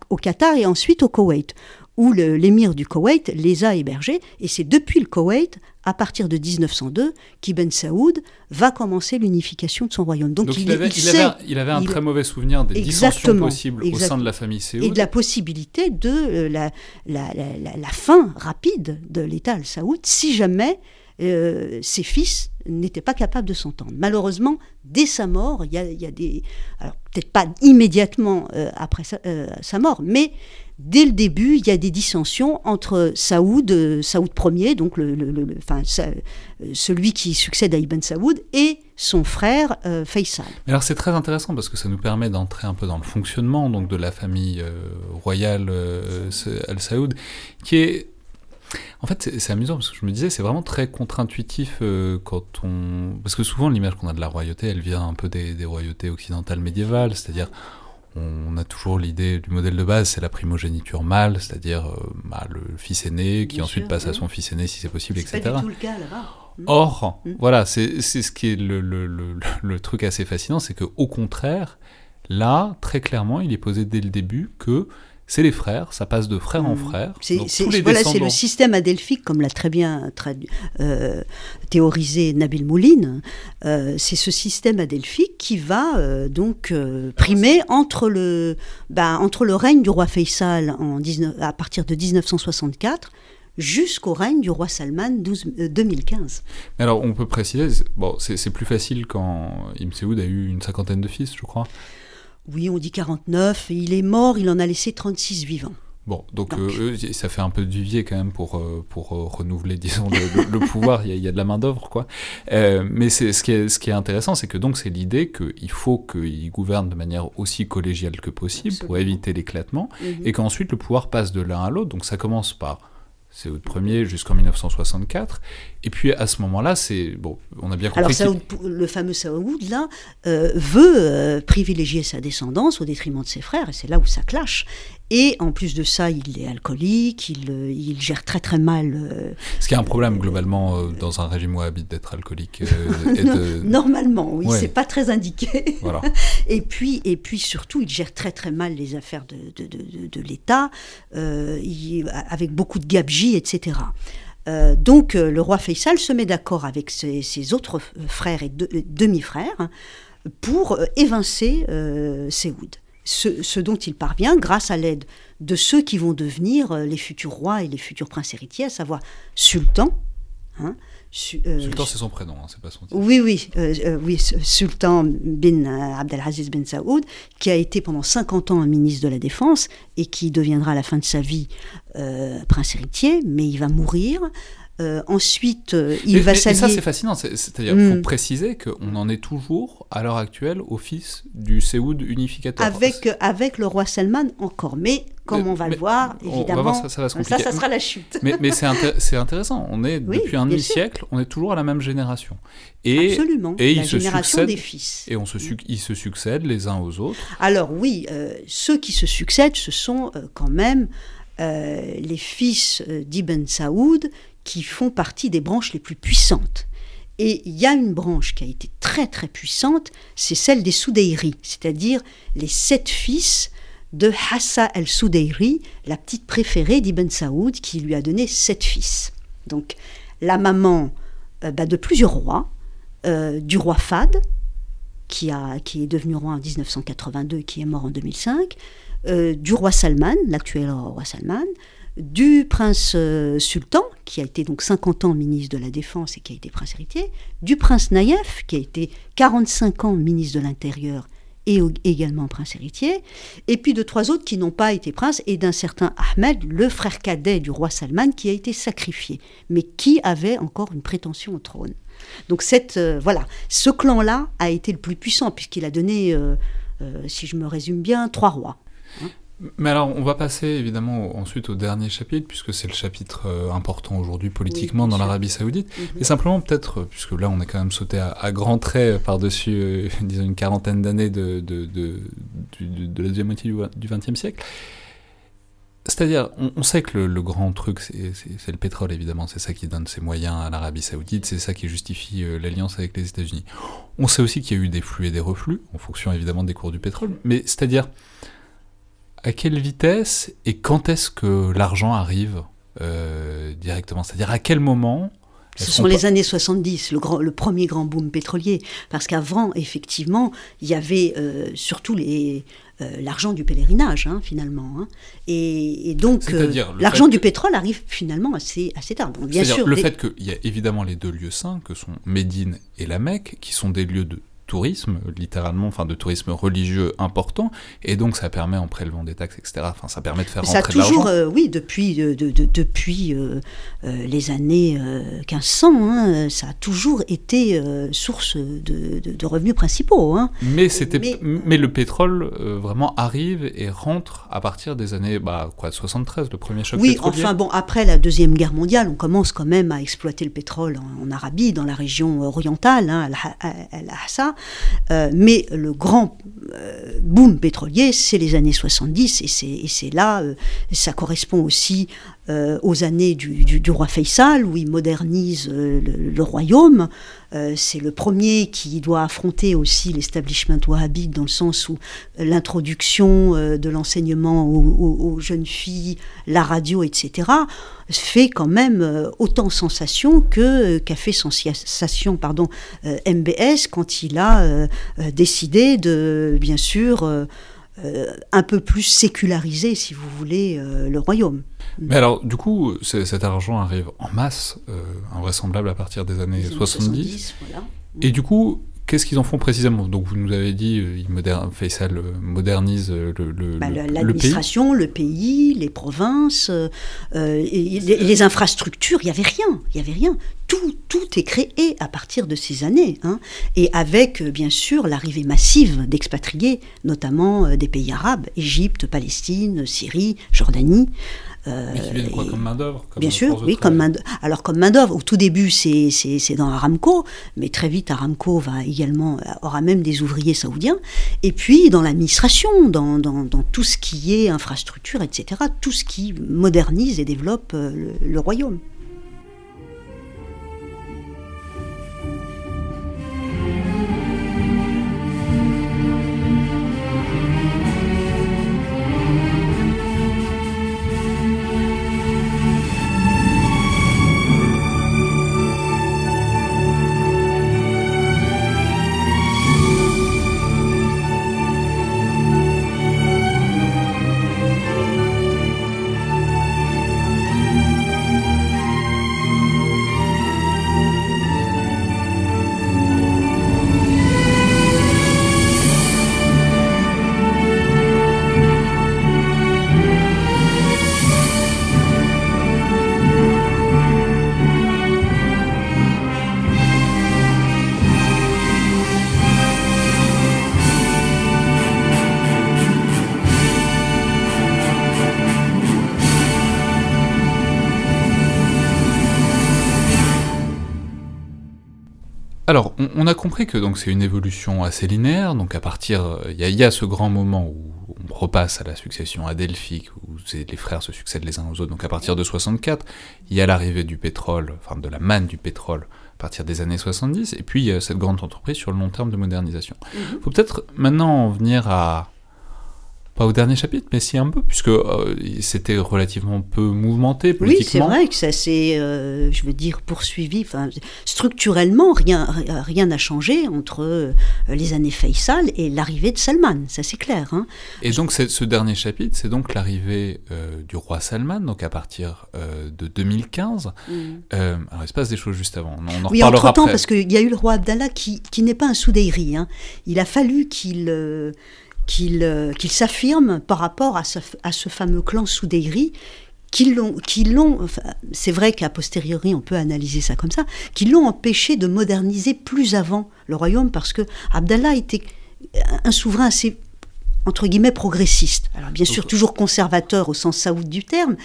au, Qatar et ensuite au Koweït, où l'émir du Koweït les a hébergés. Et c'est depuis le Koweït, à partir de 1902, qu'Ibn Saoud va commencer l'unification de son royaume. Donc, il, avait, il, avait, un très mauvais souvenir des dissensions possibles au sein de la famille Saoud. Et de la possibilité de euh, la, la, la, fin rapide de l'État al-Saoud si jamais euh, ses fils n'étaient pas capables de s'entendre. Malheureusement, dès sa mort, il y a, des... Alors peut-être pas immédiatement euh, après sa, mort, mais dès le début, il y a des dissensions entre Saoud, euh, Saoud Ier, donc le, enfin, euh, celui qui succède à Ibn Saoud, et son frère euh, Faisal. alors c'est très intéressant parce que ça nous permet d'entrer un peu dans le fonctionnement donc de la famille royale Al Saoud, qui est en fait, c'est amusant parce que je me disais, c'est vraiment très contre-intuitif quand on. Parce que souvent, l'image qu'on a de la royauté, elle vient un peu des, des royautés occidentales médiévales, c'est-à-dire on a toujours l'idée du modèle de base, c'est la primogéniture mâle, c'est-à-dire euh, bah, le fils aîné qui ensuite passe à son fils aîné si c'est possible, etc. Pas du tout le cas là-bas. Hmm. Or, hmm. voilà, c'est ce qui est le, truc assez fascinant, c'est qu'au contraire, là, très clairement, il est posé dès le début que c'est les frères, ça passe de frère en hmm. frère. C'est voilà, le système adelphique, comme l'a très bien euh, théorisé Nabil Mouline. Euh, c'est ce système adelphique qui va euh, donc primer entre le, bah, entre le règne du roi Faisal en 19, à partir de 1964 jusqu'au règne du roi Salman 12, 2015. alors on peut préciser, bon, c'est plus facile quand Ibn Saoud a eu une cinquantaine de fils, je crois. Oui, on dit 49, et il est mort, il en a laissé 36 vivants. Bon, donc, euh, ça fait un peu de vivier quand même pour, euh, pour euh, renouveler, disons, le, pouvoir, il y, a, de la main-d'œuvre, quoi. mais ce, qui est, ce qui est intéressant, c'est que donc c'est l'idée qu'il faut qu'il gouverne de manière aussi collégiale que possible pour éviter l'éclatement, mhm. et qu'ensuite le pouvoir passe de l'un à l'autre. Donc ça commence par c'est le premier jusqu'en 1964. Et puis à ce moment-là, c'est bon, on a bien compris. Alors le fameux Saoud là euh, veut euh, privilégier sa descendance au détriment de ses frères, et c'est là où ça clash. Et en plus de ça, il est alcoolique, il, euh, il gère très très mal. Euh, Ce qui est un problème globalement euh, dans un régime wahhabite d'être alcoolique. Normalement, oui, c'est pas très indiqué. Voilà. et, puis, et puis surtout, il gère très très mal les affaires de, de, de, de l'État, avec beaucoup de gabegie, etc. donc le roi Faisal se met d'accord avec ses, ses, autres frères et demi-frères pour évincer Séoud ce, dont il parvient grâce à l'aide de ceux qui vont devenir euh, les futurs rois et les futurs princes héritiers, à savoir Sultan. Hein, euh, Sultan, c'est son prénom, hein, c'est pas son titre. Oui, oui, euh, oui, Sultan bin Abdelaziz bin Saoud, qui a été pendant 50 ans un ministre de la Défense et qui deviendra à la fin de sa vie prince héritier, mais il va mourir. Euh, ensuite, euh, il va s'allier. Et ça, c'est fascinant. C'est-à-dire qu'il faut hmm. préciser qu'on en est toujours, à l'heure actuelle, au fils du Séoud unificateur. Avec, avec le roi Salman encore. Mais, comme on va le voir, évidemment, ça, ça, ça, ça, sera la chute. Mais, mais c'est intéressant. On est, depuis un demi-siècle, on est toujours à la même génération. Et, Absolument. Et la génération des fils. Et on se, ils se succèdent les uns aux autres. Alors, oui, euh, ceux qui se succèdent, ce sont quand même les fils d'Ibn Saoud qui font partie des branches les plus puissantes. Et il y a une branche qui a été très très puissante, c'est celle des Soudairis, c'est-à-dire les sept fils de Hassa el-Soudayri, la petite préférée d'Ibn Saoud, qui lui a donné sept fils. Donc la maman euh, bah, de plusieurs rois, euh, du roi Fad, qui, a, qui est devenu roi en 1982 et qui est mort en 2005, euh, du roi Salman, l'actuel roi Salman, du prince sultan, qui a été donc 50 ans ministre de la Défense et qui a été prince héritier, du prince Naïef, qui a été 45 ans ministre de l'Intérieur et également prince héritier, et puis de trois autres qui n'ont pas été princes, et d'un certain Ahmed, le frère cadet du roi Salman, qui a été sacrifié, mais qui avait encore une prétention au trône. Donc cette, euh, voilà, ce clan-là a été le plus puissant, puisqu'il a donné, euh, euh, si je me résume bien, trois rois. Mais alors, on va passer évidemment ensuite au dernier chapitre, puisque c'est le chapitre euh, important aujourd'hui politiquement dans l'Arabie Saoudite. Et mhm. simplement, peut-être, euh, puisque là on est quand même sauté à, grands traits par-dessus, euh, disons, une quarantaine d'années de, de, de, de, la deuxième moitié du XXe siècle. C'est-à-dire, on, sait que le, grand truc, c'est le pétrole, évidemment. C'est ça qui donne ses moyens à l'Arabie Saoudite, c'est ça qui justifie l'alliance avec les États-Unis. On sait aussi qu'il y a eu des flux et des reflux, en fonction évidemment des cours du pétrole. Mais c'est-à-dire à quelle vitesse et quand est-ce que l'argent arrive euh, directement? C'est-à-dire à quel moment ce sont les années 70, le, grand, le premier grand boom pétrolier. Parce qu'avant, effectivement, il y avait euh, surtout les, euh, l'argent du pèlerinage, hein, finalement. Hein. Et, donc, l'argent du pétrole arrive finalement assez, assez tard. bien sûr, le fait qu'il y a évidemment les deux lieux saints, que sont Médine et la Mecque, qui sont des lieux de tourisme, littéralement, enfin de tourisme religieux important, et donc ça permet en prélevant des taxes, etc. Enfin, ça permet de faire rentrer ça a toujours, euh, oui, depuis, euh, de, depuis euh, les années 1500, hein, ça a toujours été source de, de, revenus principaux. Hein. Mais c'était, mais... le pétrole vraiment arrive et rentre à partir des années, bah quoi, 73, le premier choc oui, enfin bon, après la deuxième guerre mondiale, on commence quand même à exploiter le pétrole en, Arabie, dans la région orientale, hein, Al-Hassa. Euh, mais le grand euh, boom pétrolier, c'est les années 70, et c'est là, euh, ça correspond aussi aux années du, roi Faisal, où il modernise le, royaume. c'est le premier qui doit affronter aussi l'establishment wahhabite, dans le sens où l'introduction de l'enseignement aux, jeunes filles, la radio, etc., fait quand même euh, autant sensation que euh, qu'a fait sensation pardon euh, MBS quand il a décidé de bien sûr un peu plus séculariser, si vous voulez, le royaume. Mais alors, du coup, cet argent arrive en masse, invraisemblable à partir des années 70. Et du coup, Qu'est-ce qu'ils en font précisément? Donc vous nous avez dit, euh, il moderne, Faisal euh, modernise euh, le, le, bah, L'administration, le, pays, les provinces, les, infrastructures, il n'y avait rien, il y avait rien. Tout, tout est créé à partir de ces années, hein. et avec bien sûr l'arrivée massive d'expatriés, notamment des pays arabes, Égypte, Palestine, Syrie, Jordanie. Euh, Mais qui viennent quoi, comme main-d'œuvre Bien sûr, oui, comme main Alors, comme main-d'œuvre, au tout début, c'est dans Aramco, mais très vite, Aramco va également, aura même des ouvriers saoudiens. Et puis, dans l'administration, dans, dans, dans, tout ce qui est infrastructure, etc., tout ce qui modernise et développe euh, le royaume. Que donc c'est une évolution assez linéaire. Donc à partir, il y, a ce grand moment où on repasse à la succession adelphique, où les frères se succèdent les uns aux autres. Donc à partir de 64, il y a l'arrivée du pétrole, enfin de la manne du pétrole à partir des années 70, et puis il y a cette grande entreprise sur le long terme de modernisation. Il mhm. faut peut-être maintenant en venir à pas au dernier chapitre, mais si un peu, puisque euh, c'était relativement peu mouvementé politiquement. Oui, c'est vrai que ça s'est, euh, je veux dire, poursuivi. Enfin, structurellement, rien rien n'a changé entre euh, les années Faisal et l'arrivée de Salman, ça c'est clair. Hein. Et donc ce dernier chapitre, c'est donc l'arrivée du roi Salman, donc à partir de 2015. Mm. alors il se passe des choses juste avant. On en oui, entre temps, parce qu'il y a eu le roi Abdallah qui, qui n'est pas un Soudeyri. Hein. Il a fallu qu'il euh, qu'il s'affirme par rapport à ce, à ce, fameux clan Soudeyri qui l'ont, enfin, c'est vrai qu'à posteriori on peut analyser ça comme ça, qui l'ont empêché de moderniser plus avant le royaume parce que Abdallah était un souverain assez entre guillemets progressiste. Alors bien sûr toujours conservateur au sens saoud du terme,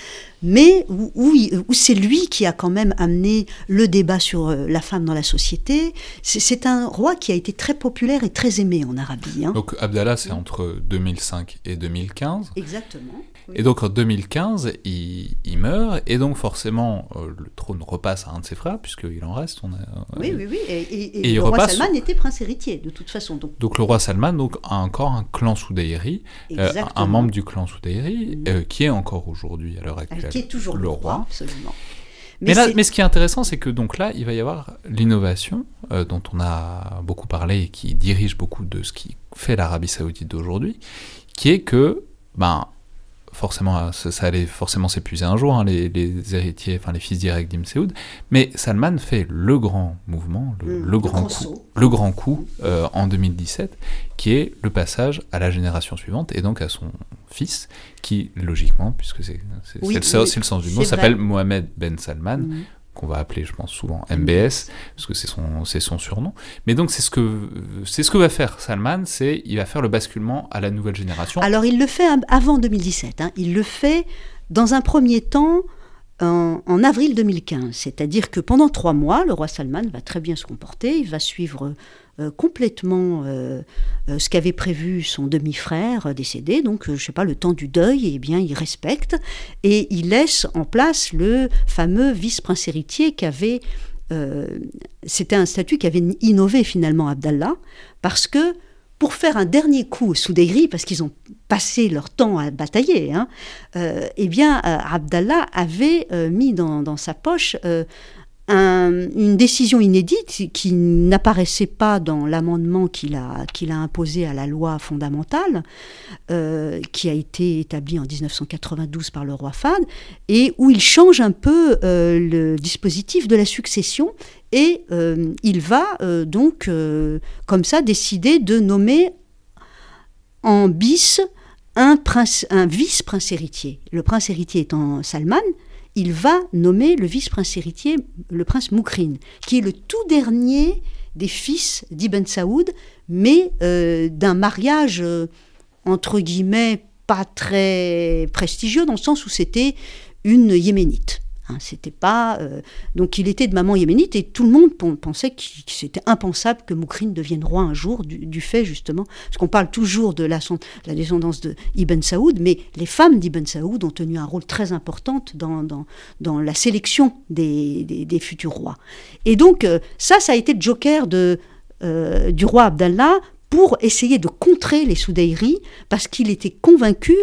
mais où, où, c'est lui qui a quand même amené le débat sur euh, la femme dans la société. C'est un roi qui a été très populaire et très aimé en Arabie. Hein. Donc Abdallah c'est entre 2005 et 2015. Exactement. Et donc en 2015, il, meurt, et donc forcément, euh, le trône repasse à un de ses frères, puisqu'il en reste. On a, oui, oui, oui. Et, le roi Salman était prince héritier, de toute façon. Donc, donc le roi Salman donc, a encore un clan Soudayri, euh, un membre du clan Soudayri, mm. euh, qui est encore aujourd'hui, à l'heure actuelle, qui est toujours le, roi. absolument. Mais, là, mais ce qui est intéressant, c'est que donc là, il va y avoir l'innovation dont on a beaucoup parlé et qui dirige beaucoup de ce qui fait l'Arabie saoudite d'aujourd'hui, qui est que ben, forcément, ça, allait forcément s'épuiser un jour, hein, les, héritiers, enfin les fils directs d'Ibn Saoud, mais Salman fait le grand mouvement, le, mm. grand, coup, le grand coup euh, en 2017, qui est le passage à la génération suivante et donc à son fils, qui logiquement, puisque c'est le, sens du mot, s'appelle Mohamed Ben Salman. Mm qu'on va appeler, je pense, souvent MBS, parce que c'est son, surnom. Mais donc, c'est ce, que, ce que va faire Salman, c'est il va faire le basculement à la nouvelle génération. Alors, il le fait avant 2017. Hein. Il le fait, dans un premier temps, en, avril 2015. C'est-à-dire que pendant trois mois, le roi Salman va très bien se comporter, il va suivre euh, complètement euh, euh, ce qu'avait prévu son demi-frère décédé, donc je sais pas, le temps du deuil, eh bien il respecte, et il laisse en place le fameux vice-prince héritier qu'avait... C'était un statut qui avait innové finalement Abdallah, parce que pour faire un dernier coup sous des grilles, parce qu'ils ont passé leur temps à batailler, hein, eh bien, Abdallah avait mis dans, sa poche une décision inédite qui n'apparaissait pas dans l'amendement qu'il a, imposé à la loi fondamentale, euh, qui a été établie en 1992 par le roi Fad, et où il change un peu euh, le dispositif de la succession, et euh, il va donc, comme ça, décider de nommer en bis un, un vice-prince héritier. Le prince héritier étant Salman, il va nommer le vice-prince héritier, le prince Moukrin, qui est le tout dernier des fils d'Ibn Saoud, mais euh, d'un mariage, euh, entre guillemets, pas très prestigieux, dans le sens où c'était une yéménite. Hein, c'était pas euh, donc il était de maman yéménite et tout le monde pensait que c'était impensable que Moukrine devienne roi un jour du, fait justement parce qu'on parle toujours de la, descendance de Ibn Saoud, mais les femmes d'Ibn Saoud ont tenu un rôle très important dans, dans, la sélection des, des, futurs rois. Et donc euh, ça, ça a été le joker de, euh, du roi Abdallah pour essayer de contrer les Soudairis parce qu'il était convaincu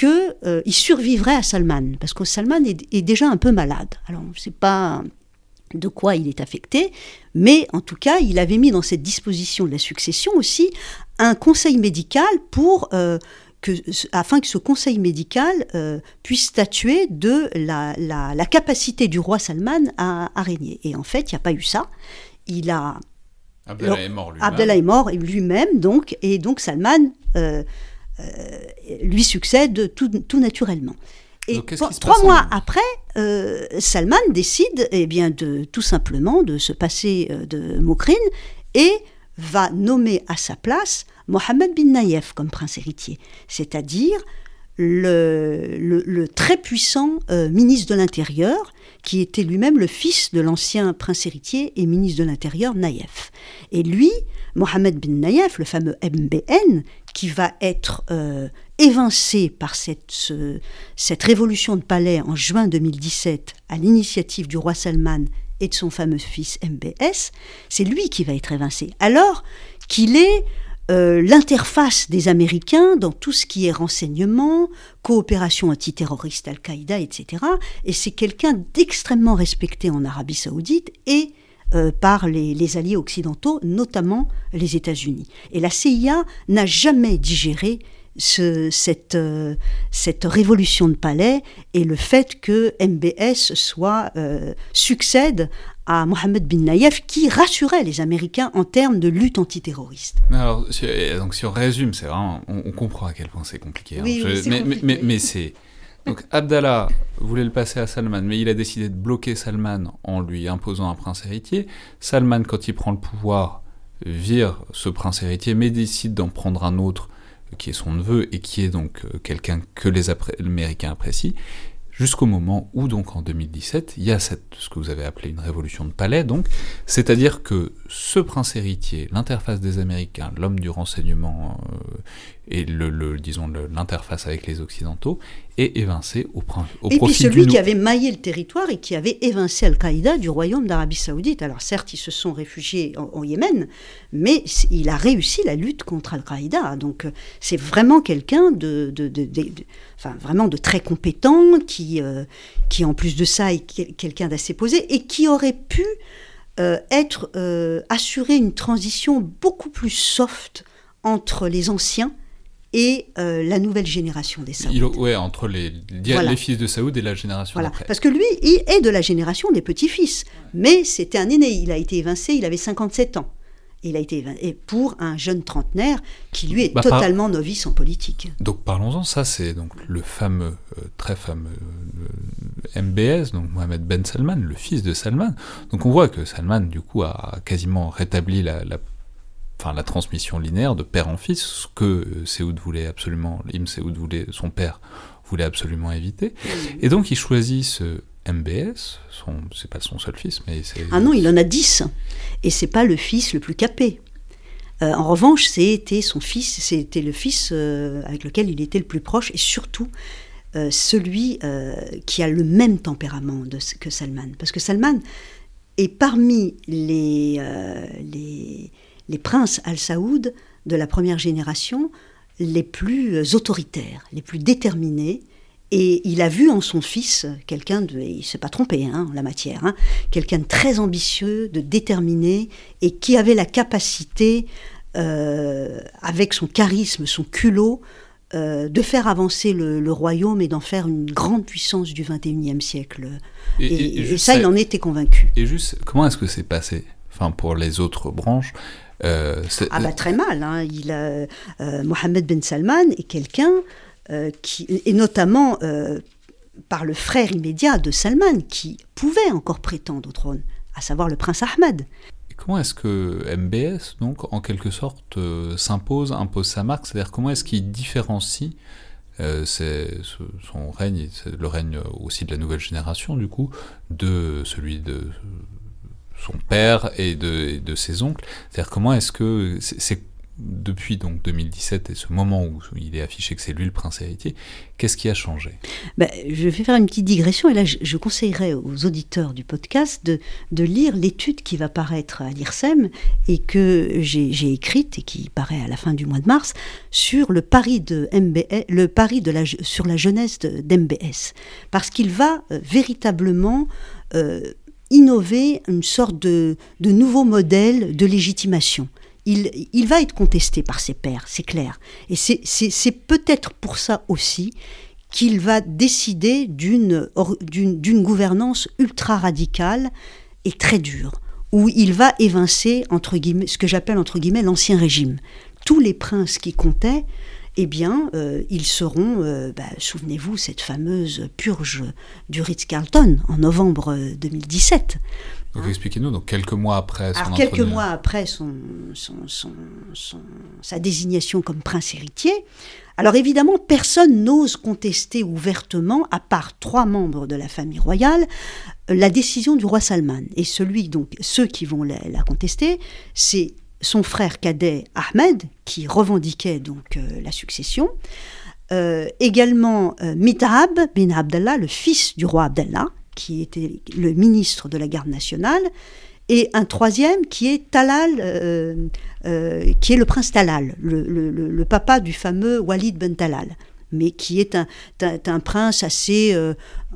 qu'il euh, survivrait à Salman, parce que Salman est, déjà un peu malade. Alors, je ne sais pas de quoi il est affecté, mais en tout cas, il avait mis dans cette disposition de la succession aussi un conseil médical pour... Euh, que, afin que ce conseil médical euh, puisse statuer de la, la, capacité du roi Salman à, régner. Et en fait, il n'y a pas eu ça. Il a Abdallah est mort lui-même. Abdallah est mort lui-même, donc, et donc Salman euh, lui succède tout, tout naturellement. Et trois mois après, euh, Salman décide eh bien, de, tout simplement de se passer euh, de Mokrine et va nommer à sa place Mohammed bin Naïef comme prince héritier, c'est-à-dire le, le, très puissant ministre de l'Intérieur, qui était lui-même le fils de l'ancien prince héritier et ministre de l'Intérieur Naïef. Et lui, Mohamed bin Naïef, le fameux MBN, qui va être euh, évincé par cette, cette révolution de palais en juin 2017 à l'initiative du roi Salman et de son fameux fils MBS, c'est lui qui va être évincé. Alors qu'il est euh, l'interface des Américains dans tout ce qui est renseignement, coopération antiterroriste Al-Qaïda, etc. Et c'est quelqu'un d'extrêmement respecté en Arabie saoudite et euh, par les, alliés occidentaux, notamment les États-Unis. Et la CIA n'a jamais digéré cette, euh, cette révolution de palais et le fait que MBS soit, succède à Mohamed bin Nayef qui rassurait les Américains en termes de lutte antiterroriste. Alors, donc si on résume, c'est vraiment, on, comprend à quel point c'est compliqué. Hein. Oui, mais, compliqué. mais, mais, c'est donc Abdallah voulait le passer à Salman, mais il a décidé de bloquer Salman en lui imposant un prince héritier. Salman, quand il prend le pouvoir, vire ce prince héritier, mais décide d'en prendre un autre qui est son neveu et qui est donc euh, quelqu'un que les Américains apprécient jusqu'au moment où, donc en 2017, il y a ce que vous avez appelé une révolution de palais, donc, c'est-à-dire que ce prince héritier, l'interface des Américains, l'homme du renseignement euh, et le, disons l'interface avec les Occidentaux, est évincé au, au et puis celui qui avait maillé le territoire et qui avait évincé Al-Qaïda du royaume d'Arabie Saoudite. Alors certes, ils se sont réfugiés en, Yémen, mais il a réussi la lutte contre Al-Qaïda. Donc euh, c'est vraiment quelqu'un de, de, enfin, vraiment de très compétent, qui, euh, qui en plus de ça est quelqu'un d'assez posé et qui aurait pu euh, être assurer une transition beaucoup plus soft entre les anciens et euh, la nouvelle génération des Saouds. Oui, entre les, les, fils de Saoud et la génération voilà. Parce que lui, il est de la génération des petits-fils. Mais c'était un aîné. Il a été évincé, il avait 57 ans. Il a été évincé pour un jeune trentenaire qui, lui, est bah, totalement novice en politique. Donc parlons-en. Ça, c'est donc le fameux, euh, très fameux euh, MBS, donc Mohamed Ben Salman, le fils de Salman. Donc on voit que Salman, du coup, a quasiment rétabli la, la enfin la transmission linéaire de père en fils, ce que Seoud voulait absolument, Im voulait, son père voulait absolument éviter. Et donc il choisit ce MBS, c'est pas son seul fils, mais c'est... Ah non, il en a dix, et c'est pas le fils le plus capé. Euh, en revanche, c'était son fils, c'était le fils euh, avec lequel il était le plus proche, et surtout euh, celui qui a le même tempérament de, que Salman. Parce que Salman est parmi les, les les princes al-Saoud de la première génération les plus autoritaires, les plus déterminés. Et il a vu en son fils quelqu'un de, il s'est pas trompé hein, en la matière, hein, quelqu'un de très ambitieux, de déterminé, et qui avait la capacité, euh, avec son charisme, son culot, euh, de faire avancer le, royaume et d'en faire une grande puissance du XXIe siècle. Et, ça, il en était convaincu. Et juste, comment est-ce que c'est passé Enfin, pour les autres branches, euh, ah bah très mal. Hein. Il a, euh, Mohamed Ben Salman est quelqu'un euh, qui, et notamment par le frère immédiat de Salman, qui pouvait encore prétendre au trône, à savoir le prince Ahmed. comment est-ce que MBS, donc, en quelque sorte, s'impose, impose sa marque? C'est-à-dire comment est-ce qu'il différencie son règne, le règne aussi de la nouvelle génération, du coup, de celui de son père et de, ses oncles. C'est-à-dire comment est-ce que c'est depuis donc 2017 et ce moment où il est affiché que c'est lui le prince héritier, qu'est-ce qui a changé? Ben, Je vais faire une petite digression et là je, conseillerais aux auditeurs du podcast de, lire l'étude qui va paraître à l'IRSEM et que j'ai écrite et qui paraît à la fin du mois de mars sur le pari de MBS, le pari sur la jeunesse d'MBS parce qu'il va euh, véritablement euh, innover une sorte de, de nouveau modèle de légitimation. Il, il, va être contesté par ses pairs, c'est clair. Et c'est peut-être pour ça aussi qu'il va décider d'une gouvernance ultra radicale et très dure, où il va évincer entre guillemets, ce que j'appelle entre guillemets l'ancien régime. Tous les princes qui comptaient eh bien, euh, ils seront, euh, bah, souvenez-vous, cette fameuse purge du Ritz-Carlton en novembre 2017. Euh, donc expliquez-nous, donc quelques mois après son quelques mois après son, sa désignation comme prince héritier, alors évidemment, personne n'ose contester ouvertement, à part trois membres de la famille royale, la décision du roi Salman. Et celui, donc, ceux qui vont la, la contester, c'est son frère cadet Ahmed, qui revendiquait donc euh, la succession, euh, également euh, Mitab bin Abdallah, le fils du roi Abdallah, qui était le ministre de la garde nationale, et un troisième qui est Talal, qui est le prince Talal, le, papa du fameux Walid Ben Talal mais qui est un, un, prince assez,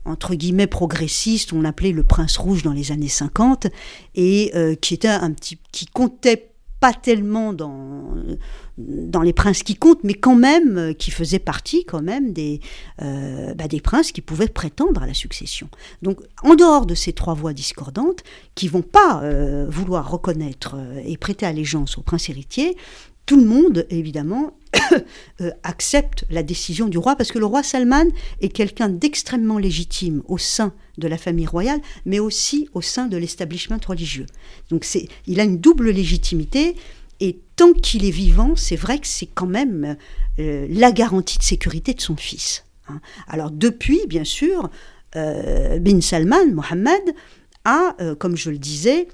entre guillemets, progressiste, on l'appelait le prince rouge dans les années 50, et qui était un petit, qui comptait pas tellement dans, les princes qui comptent, mais quand même euh, qui faisaient partie quand même des, euh, bah, des princes qui pouvaient prétendre à la succession. Donc en dehors de ces trois voix discordantes, qui vont pas euh, vouloir reconnaître et prêter allégeance au prince héritier, tout le monde, évidemment, accepte la décision du roi, parce que le roi Salman est quelqu'un d'extrêmement légitime au sein de la famille royale, mais aussi au sein de l'establishment religieux. Donc c'est, il a une double légitimité, et tant qu'il est vivant, c'est vrai que c'est quand même euh, la garantie de sécurité de son fils. Hein. Alors depuis, bien sûr, euh, Bin Salman, Mohammed, a, euh, comme je le disais,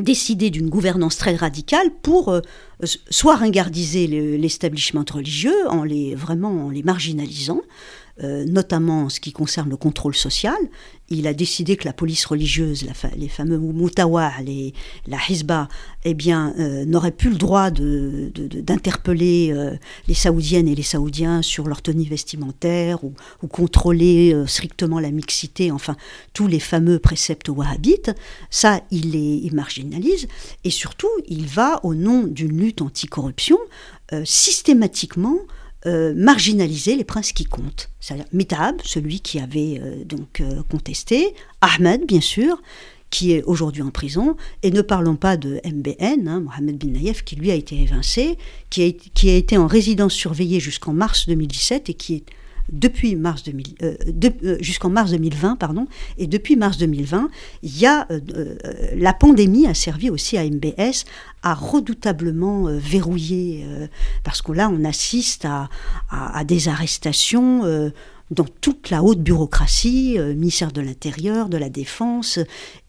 décidé d'une gouvernance très radicale pour soit ringardiser l'establishment religieux en les vraiment en les marginalisant, euh, notamment en ce qui concerne le contrôle social. Il a décidé que la police religieuse, les fameux Moutawa, la Hizba, eh bien, euh, n'aurait plus le droit d'interpeller euh, les Saoudiennes et les Saoudiens sur leur tenue vestimentaire ou, contrôler strictement la mixité, enfin, tous les fameux préceptes wahhabites. Ça, il les marginalise. Et surtout, il va, au nom d'une lutte anticorruption, systématiquement euh, marginaliser les princes qui comptent. C'est-à-dire Mitab, celui qui avait euh, donc euh, contesté, Ahmed, bien sûr, qui est aujourd'hui en prison, et ne parlons pas de MBN, hein, Mohamed bin Nayef, qui lui a été évincé, qui a, qui a été en résidence surveillée jusqu'en mars 2017 et qui est depuis mars 2000, euh, euh, jusqu'en mars 2020, pardon, et depuis mars 2020, il y a, euh, la pandémie a servi aussi à MBS à redoutablement verrouiller, parce que là, on assiste à, à des arrestations dans toute la haute bureaucratie, euh, ministère de l'Intérieur, de la Défense,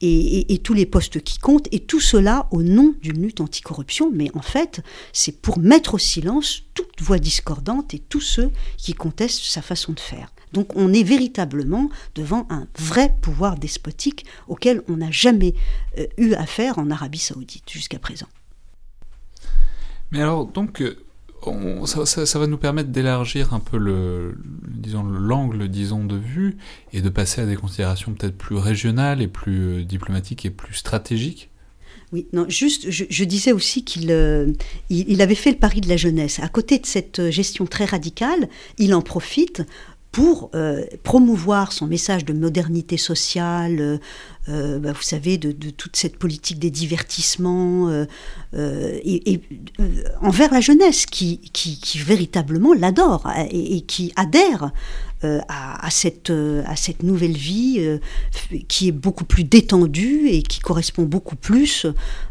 et, tous les postes qui comptent, et tout cela au nom d'une lutte anticorruption, mais en fait, c'est pour mettre au silence toute voix discordante et tous ceux qui contestent sa façon de faire. Donc on est véritablement devant un vrai pouvoir despotique auquel on n'a jamais euh, eu affaire en Arabie saoudite jusqu'à présent. Mais alors, donc, ça, va nous permettre d'élargir un peu le, disons, l'angle, disons, de vue et de passer à des considérations peut-être plus régionales et plus euh, diplomatiques et plus stratégiques. Oui, non, juste, je, disais aussi qu'il euh, il, avait fait le pari de la jeunesse. À côté de cette euh, gestion très radicale, il en profite pour promouvoir son message de modernité sociale, euh, bah, vous savez, de, toute cette politique des divertissements euh, euh, et, envers la jeunesse qui, qui, véritablement l'adore et, qui adhère à, cette, à cette nouvelle vie qui est beaucoup plus détendue et qui correspond beaucoup plus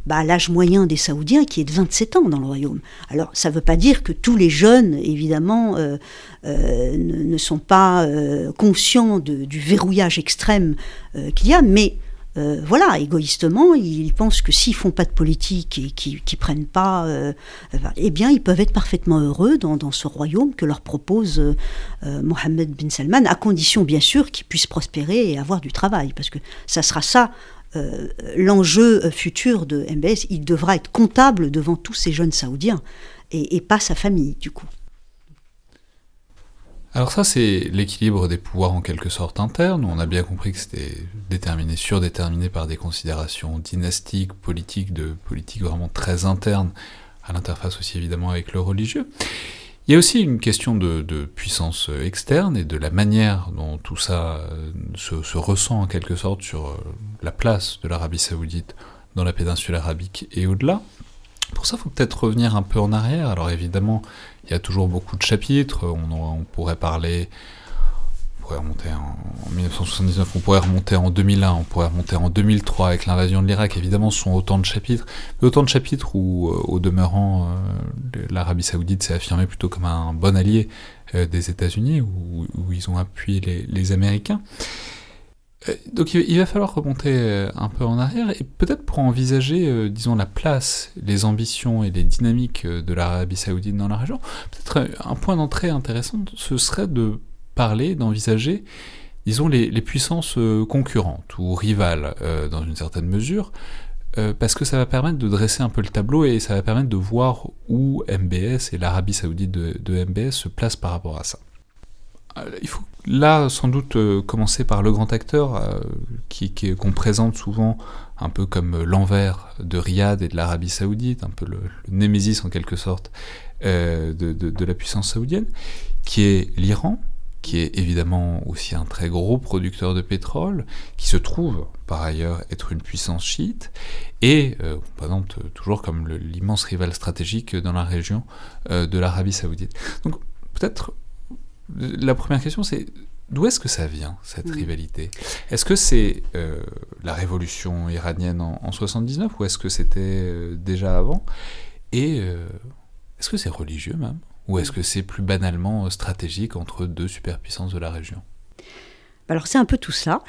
bah, à l'âge moyen des Saoudiens qui est de 27 ans dans le royaume. Alors ça ne veut pas dire que tous les jeunes, évidemment, ne, sont pas conscients du verrouillage extrême qu'il y a, mais euh, voilà, égoïstement, ils pensent que s'ils font pas de politique et qu'ils ne prennent pas, euh, eh bien, ils peuvent être parfaitement heureux dans, ce royaume que leur propose euh, Mohammed bin Salman, à condition, bien sûr, qu'ils puissent prospérer et avoir du travail, parce que ça sera ça. L'enjeu futur de MBS, il devra être comptable devant tous ces jeunes saoudiens et pas sa famille, du coup. Alors ça, c'est l'équilibre des pouvoirs en quelque sorte internes. On a bien compris que c'était déterminé, surdéterminé par des considérations dynastiques, politiques, de politique vraiment très interne, à l'interface aussi évidemment avec le religieux. Il y a aussi une question de, puissance externe et de la manière dont tout ça euh, se, ressent en quelque sorte sur euh, la place de l'Arabie saoudite dans la péninsule arabique et au-delà. Pour ça, il faut peut-être revenir un peu en arrière. Alors évidemment, il y a toujours beaucoup de chapitres. On, pourrait parler, on pourrait remonter en, 1979, on pourrait remonter en 2001, on pourrait remonter en 2003 avec l'invasion de l'Irak. Évidemment, ce sont autant de chapitres, mais autant de chapitres où, euh, au demeurant, euh, l'Arabie Saoudite s'est affirmée plutôt comme un bon allié euh, des États-Unis, où, ils ont appuyé les Américains. Euh, donc il va falloir remonter euh, un peu en arrière et peut-être pour envisager, euh, disons, la place, les ambitions et les dynamiques de l'Arabie saoudite dans la région, peut-être un point d'entrée intéressant, ce serait de parler, d'envisager, disons, les, puissances concurrentes ou rivales dans une certaine mesure, parce que ça va permettre de dresser un peu le tableau et ça va permettre de voir où MBS et l'Arabie saoudite de, MBS se placent par rapport à ça. il faut là sans doute commencer par le grand acteur qui, qu'on présente souvent un peu comme l'envers de Riyad et de l'Arabie saoudite, un peu le, némésis en quelque sorte de, la puissance saoudienne, qui est l'Iran, qui est évidemment aussi un très gros producteur de pétrole, qui se trouve par ailleurs être une puissance chiite, et euh, on présente toujours comme l'immense rival stratégique dans la région euh, de l'Arabie saoudite. Donc peut-être la première question c'est d'où est-ce que ça vient, cette rivalité? Est-ce que c'est euh, la révolution iranienne en, en 79 ou est-ce que c'était déjà avant? Et est-ce que c'est religieux même? Ou est-ce que c'est plus banalement euh, stratégique entre deux superpuissances de la région? Alors c'est un peu tout ça.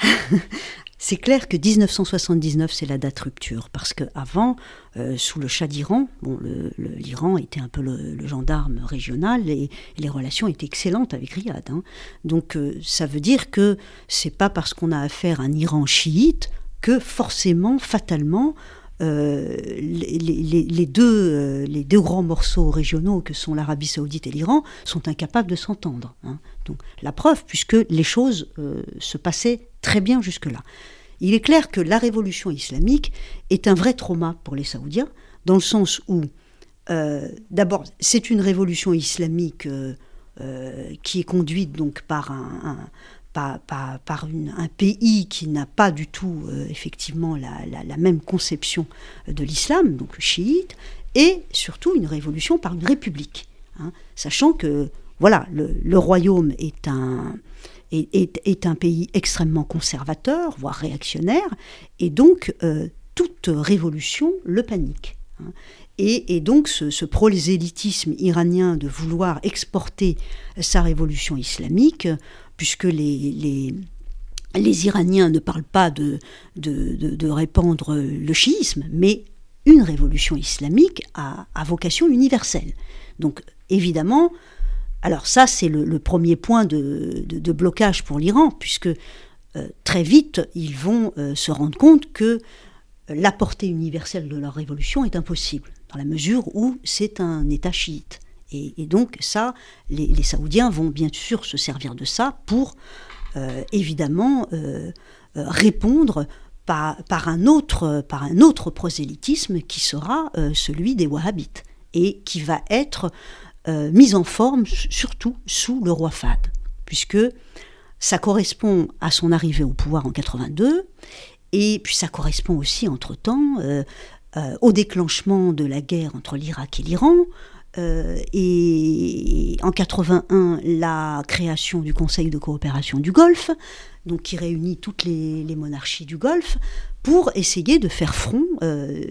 c'est clair que 1979 c'est la date rupture parce que avant, euh, sous le Shah d'Iran, bon, l'Iran était un peu le, gendarme régional et, les relations étaient excellentes avec Riyad. Hein. Donc euh, ça veut dire que c'est pas parce qu'on a affaire à un Iran chiite que forcément, fatalement, euh, les, deux, euh, les deux grands morceaux régionaux que sont l'Arabie saoudite et l'Iran sont incapables de s'entendre. Hein. Donc la preuve, puisque les choses euh, se passaient très bien jusque-là. Il est clair que la révolution islamique est un vrai trauma pour les Saoudiens, dans le sens où, d'abord, c'est une révolution islamique qui est conduite donc par un, par, un pays qui n'a pas du tout euh, effectivement la, même conception de l'islam, donc chiite, et surtout une révolution par une république. Hein. sachant que voilà, le, royaume est un, est, un pays extrêmement conservateur, voire réactionnaire, et donc euh, toute révolution le panique. Hein. Et, donc ce, ce, prosélytisme iranien de vouloir exporter sa révolution islamique puisque les, Iraniens ne parlent pas de, répandre le chiisme, mais une révolution islamique a, vocation universelle. Donc évidemment, alors ça c'est le, premier point de, blocage pour l'Iran, puisque euh, très vite ils vont euh, se rendre compte que la portée universelle de leur révolution est impossible, dans la mesure où c'est un État chiite. Et, donc ça, les, Saoudiens vont bien sûr se servir de ça pour euh, évidemment euh, euh, répondre par, un autre, par un autre prosélytisme qui sera celui des Wahhabites et qui va être mis en forme surtout sous le roi Fad, puisque ça correspond à son arrivée au pouvoir en 82 et puis ça correspond aussi entre-temps au déclenchement de la guerre entre l'Irak et l'Iran, euh, et en 81, la création du Conseil de coopération du Golfe, donc qui réunit toutes les, monarchies du Golfe, pour essayer de faire front euh,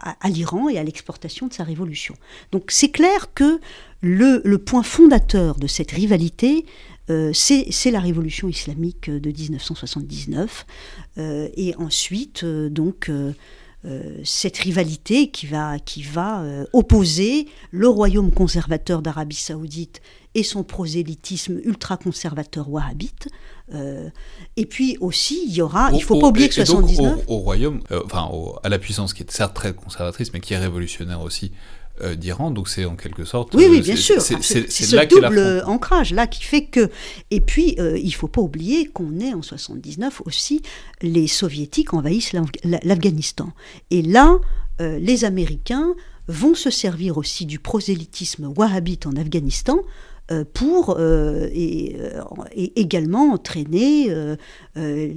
à, l'Iran et à l'exportation de sa révolution. Donc c'est clair que le, point fondateur de cette rivalité, euh, c'est la révolution islamique de 1979. et ensuite, donc cette rivalité qui va, qui va euh, opposer le royaume conservateur d'Arabie saoudite et son prosélytisme ultra-conservateur wahhabite. Euh, et puis aussi, il y aura, il ne faut pas oublier que 79... au, royaume, enfin à la puissance qui est certes très conservatrice, mais qui est révolutionnaire aussi, euh, d'Iran, donc c'est en quelque sorte. Oui, oui, euh, bien sûr. C'est ce double ancrage là qui fait que. Et puis, euh, il ne faut pas oublier qu'on est en 79 aussi, les soviétiques envahissent l'Afghanistan. Et là, les Américains vont se servir aussi du prosélytisme wahhabite en Afghanistan euh, pour euh, euh, et, également entraîner les,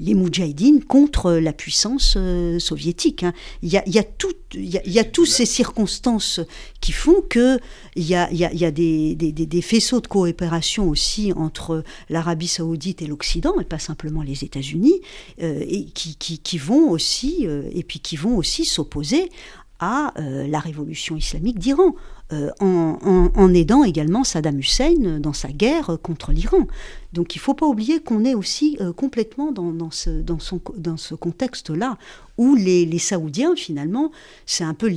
les, contre la puissance soviétique. Hein. Il, y a, toutes ces circonstances qui font que il y a, il y a des, faisceaux de coopération aussi entre l'Arabie saoudite et l'Occident, et pas simplement les États-Unis, et qui, vont aussi et qui vont aussi s'opposer à la révolution islamique d'Iran. Euh, en, aidant également Saddam Hussein dans sa guerre contre l'Iran. Donc il ne faut pas oublier qu'on est aussi euh, complètement dans, ce, dans, son, dans ce contexte-là, où les, Saoudiens, finalement, c'est un peu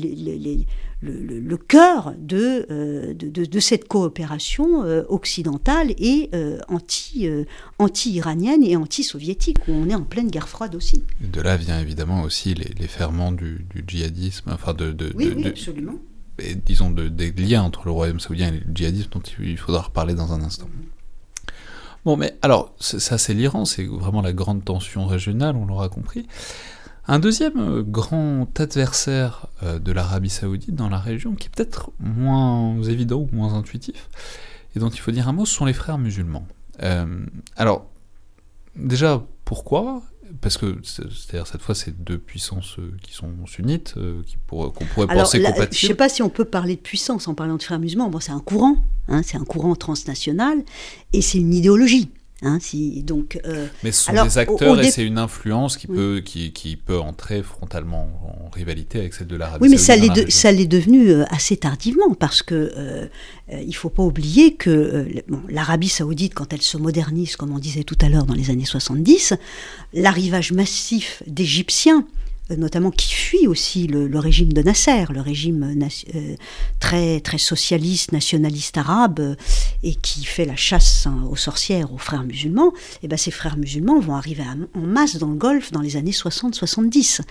le, cœur de, de, cette coopération occidentale et anti, anti-iranienne et anti-soviétique, où on est en pleine guerre froide aussi. De là vient évidemment aussi les, ferments du, djihadisme, enfin de... oui, oui, absolument. Et, disons des liens entre le royaume saoudien et le djihadisme dont il faudra reparler dans un instant. Bon, mais alors, ça c'est l'Iran, c'est vraiment la grande tension régionale, on l'aura compris. Un deuxième euh, grand adversaire euh, de l'Arabie saoudite dans la région, qui est peut-être moins évident ou moins intuitif, et dont il faut dire un mot, ce sont les frères musulmans. Euh, alors, déjà, pourquoi? Parce que c'est-à-dire cette fois, c'est deux puissances qui sont sunnites, qu'on pourrait penser compatibles. Je ne sais pas si on peut parler de puissance en parlant de frères musulmans. Bon, c'est un courant, hein, c'est un courant transnational, et c'est une idéologie. Hein, donc, euh, Mais ce sont des acteurs et c'est une influence qui, peut, qui, qui, peut entrer frontalement en rivalité avec celle de l'Arabie Oui, mais ça l'est, ça l'est devenu euh, assez tardivement parce que euh, il faut pas oublier que l'Arabie saoudite, quand elle se modernise, comme on disait tout à l'heure dans les années 70, l'arrivage massif d'Égyptiens euh, notamment qui fuit aussi le, régime de Nasser, le régime euh, très, très socialiste, nationaliste arabe, euh, et qui fait la chasse hein, aux sorcières, aux frères musulmans, et eh ben ces frères musulmans vont arriver en masse dans le Golfe dans les années 60-70.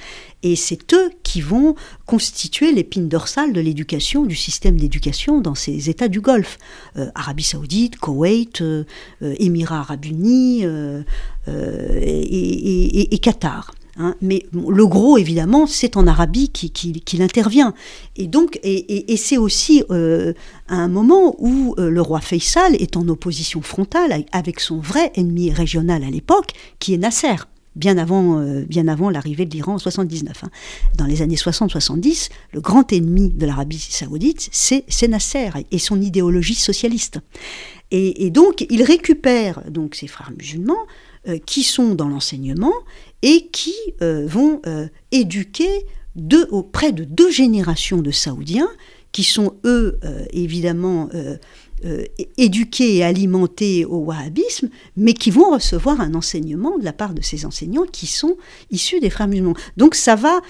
Et c'est eux qui vont constituer l'épine dorsale de l'éducation, du système d'éducation dans ces États du Golfe. Arabie saoudite, Koweït, Émirats arabes unis et Qatar. Hein, mais le gros, évidemment, c'est en Arabie qu'il intervient. Et donc, et, c'est aussi euh, un moment où euh, le roi Faisal est en opposition frontale avec son vrai ennemi régional à l'époque, qui est Nasser. Bien avant, euh, avant l'arrivée de l'Iran en 79. Hein. Dans les années 60-70, le grand ennemi de l'Arabie saoudite, c'est Nasser et son idéologie socialiste. Et, donc, il récupère donc ses frères musulmans qui sont dans l'enseignement et qui euh, vont euh, éduquer deux, auprès de deux générations de Saoudiens qui sont eux euh, évidemment éduqués et alimentés au wahhabisme, mais qui vont recevoir un enseignement de la part de ces enseignants qui sont issus des frères musulmans. Donc ça va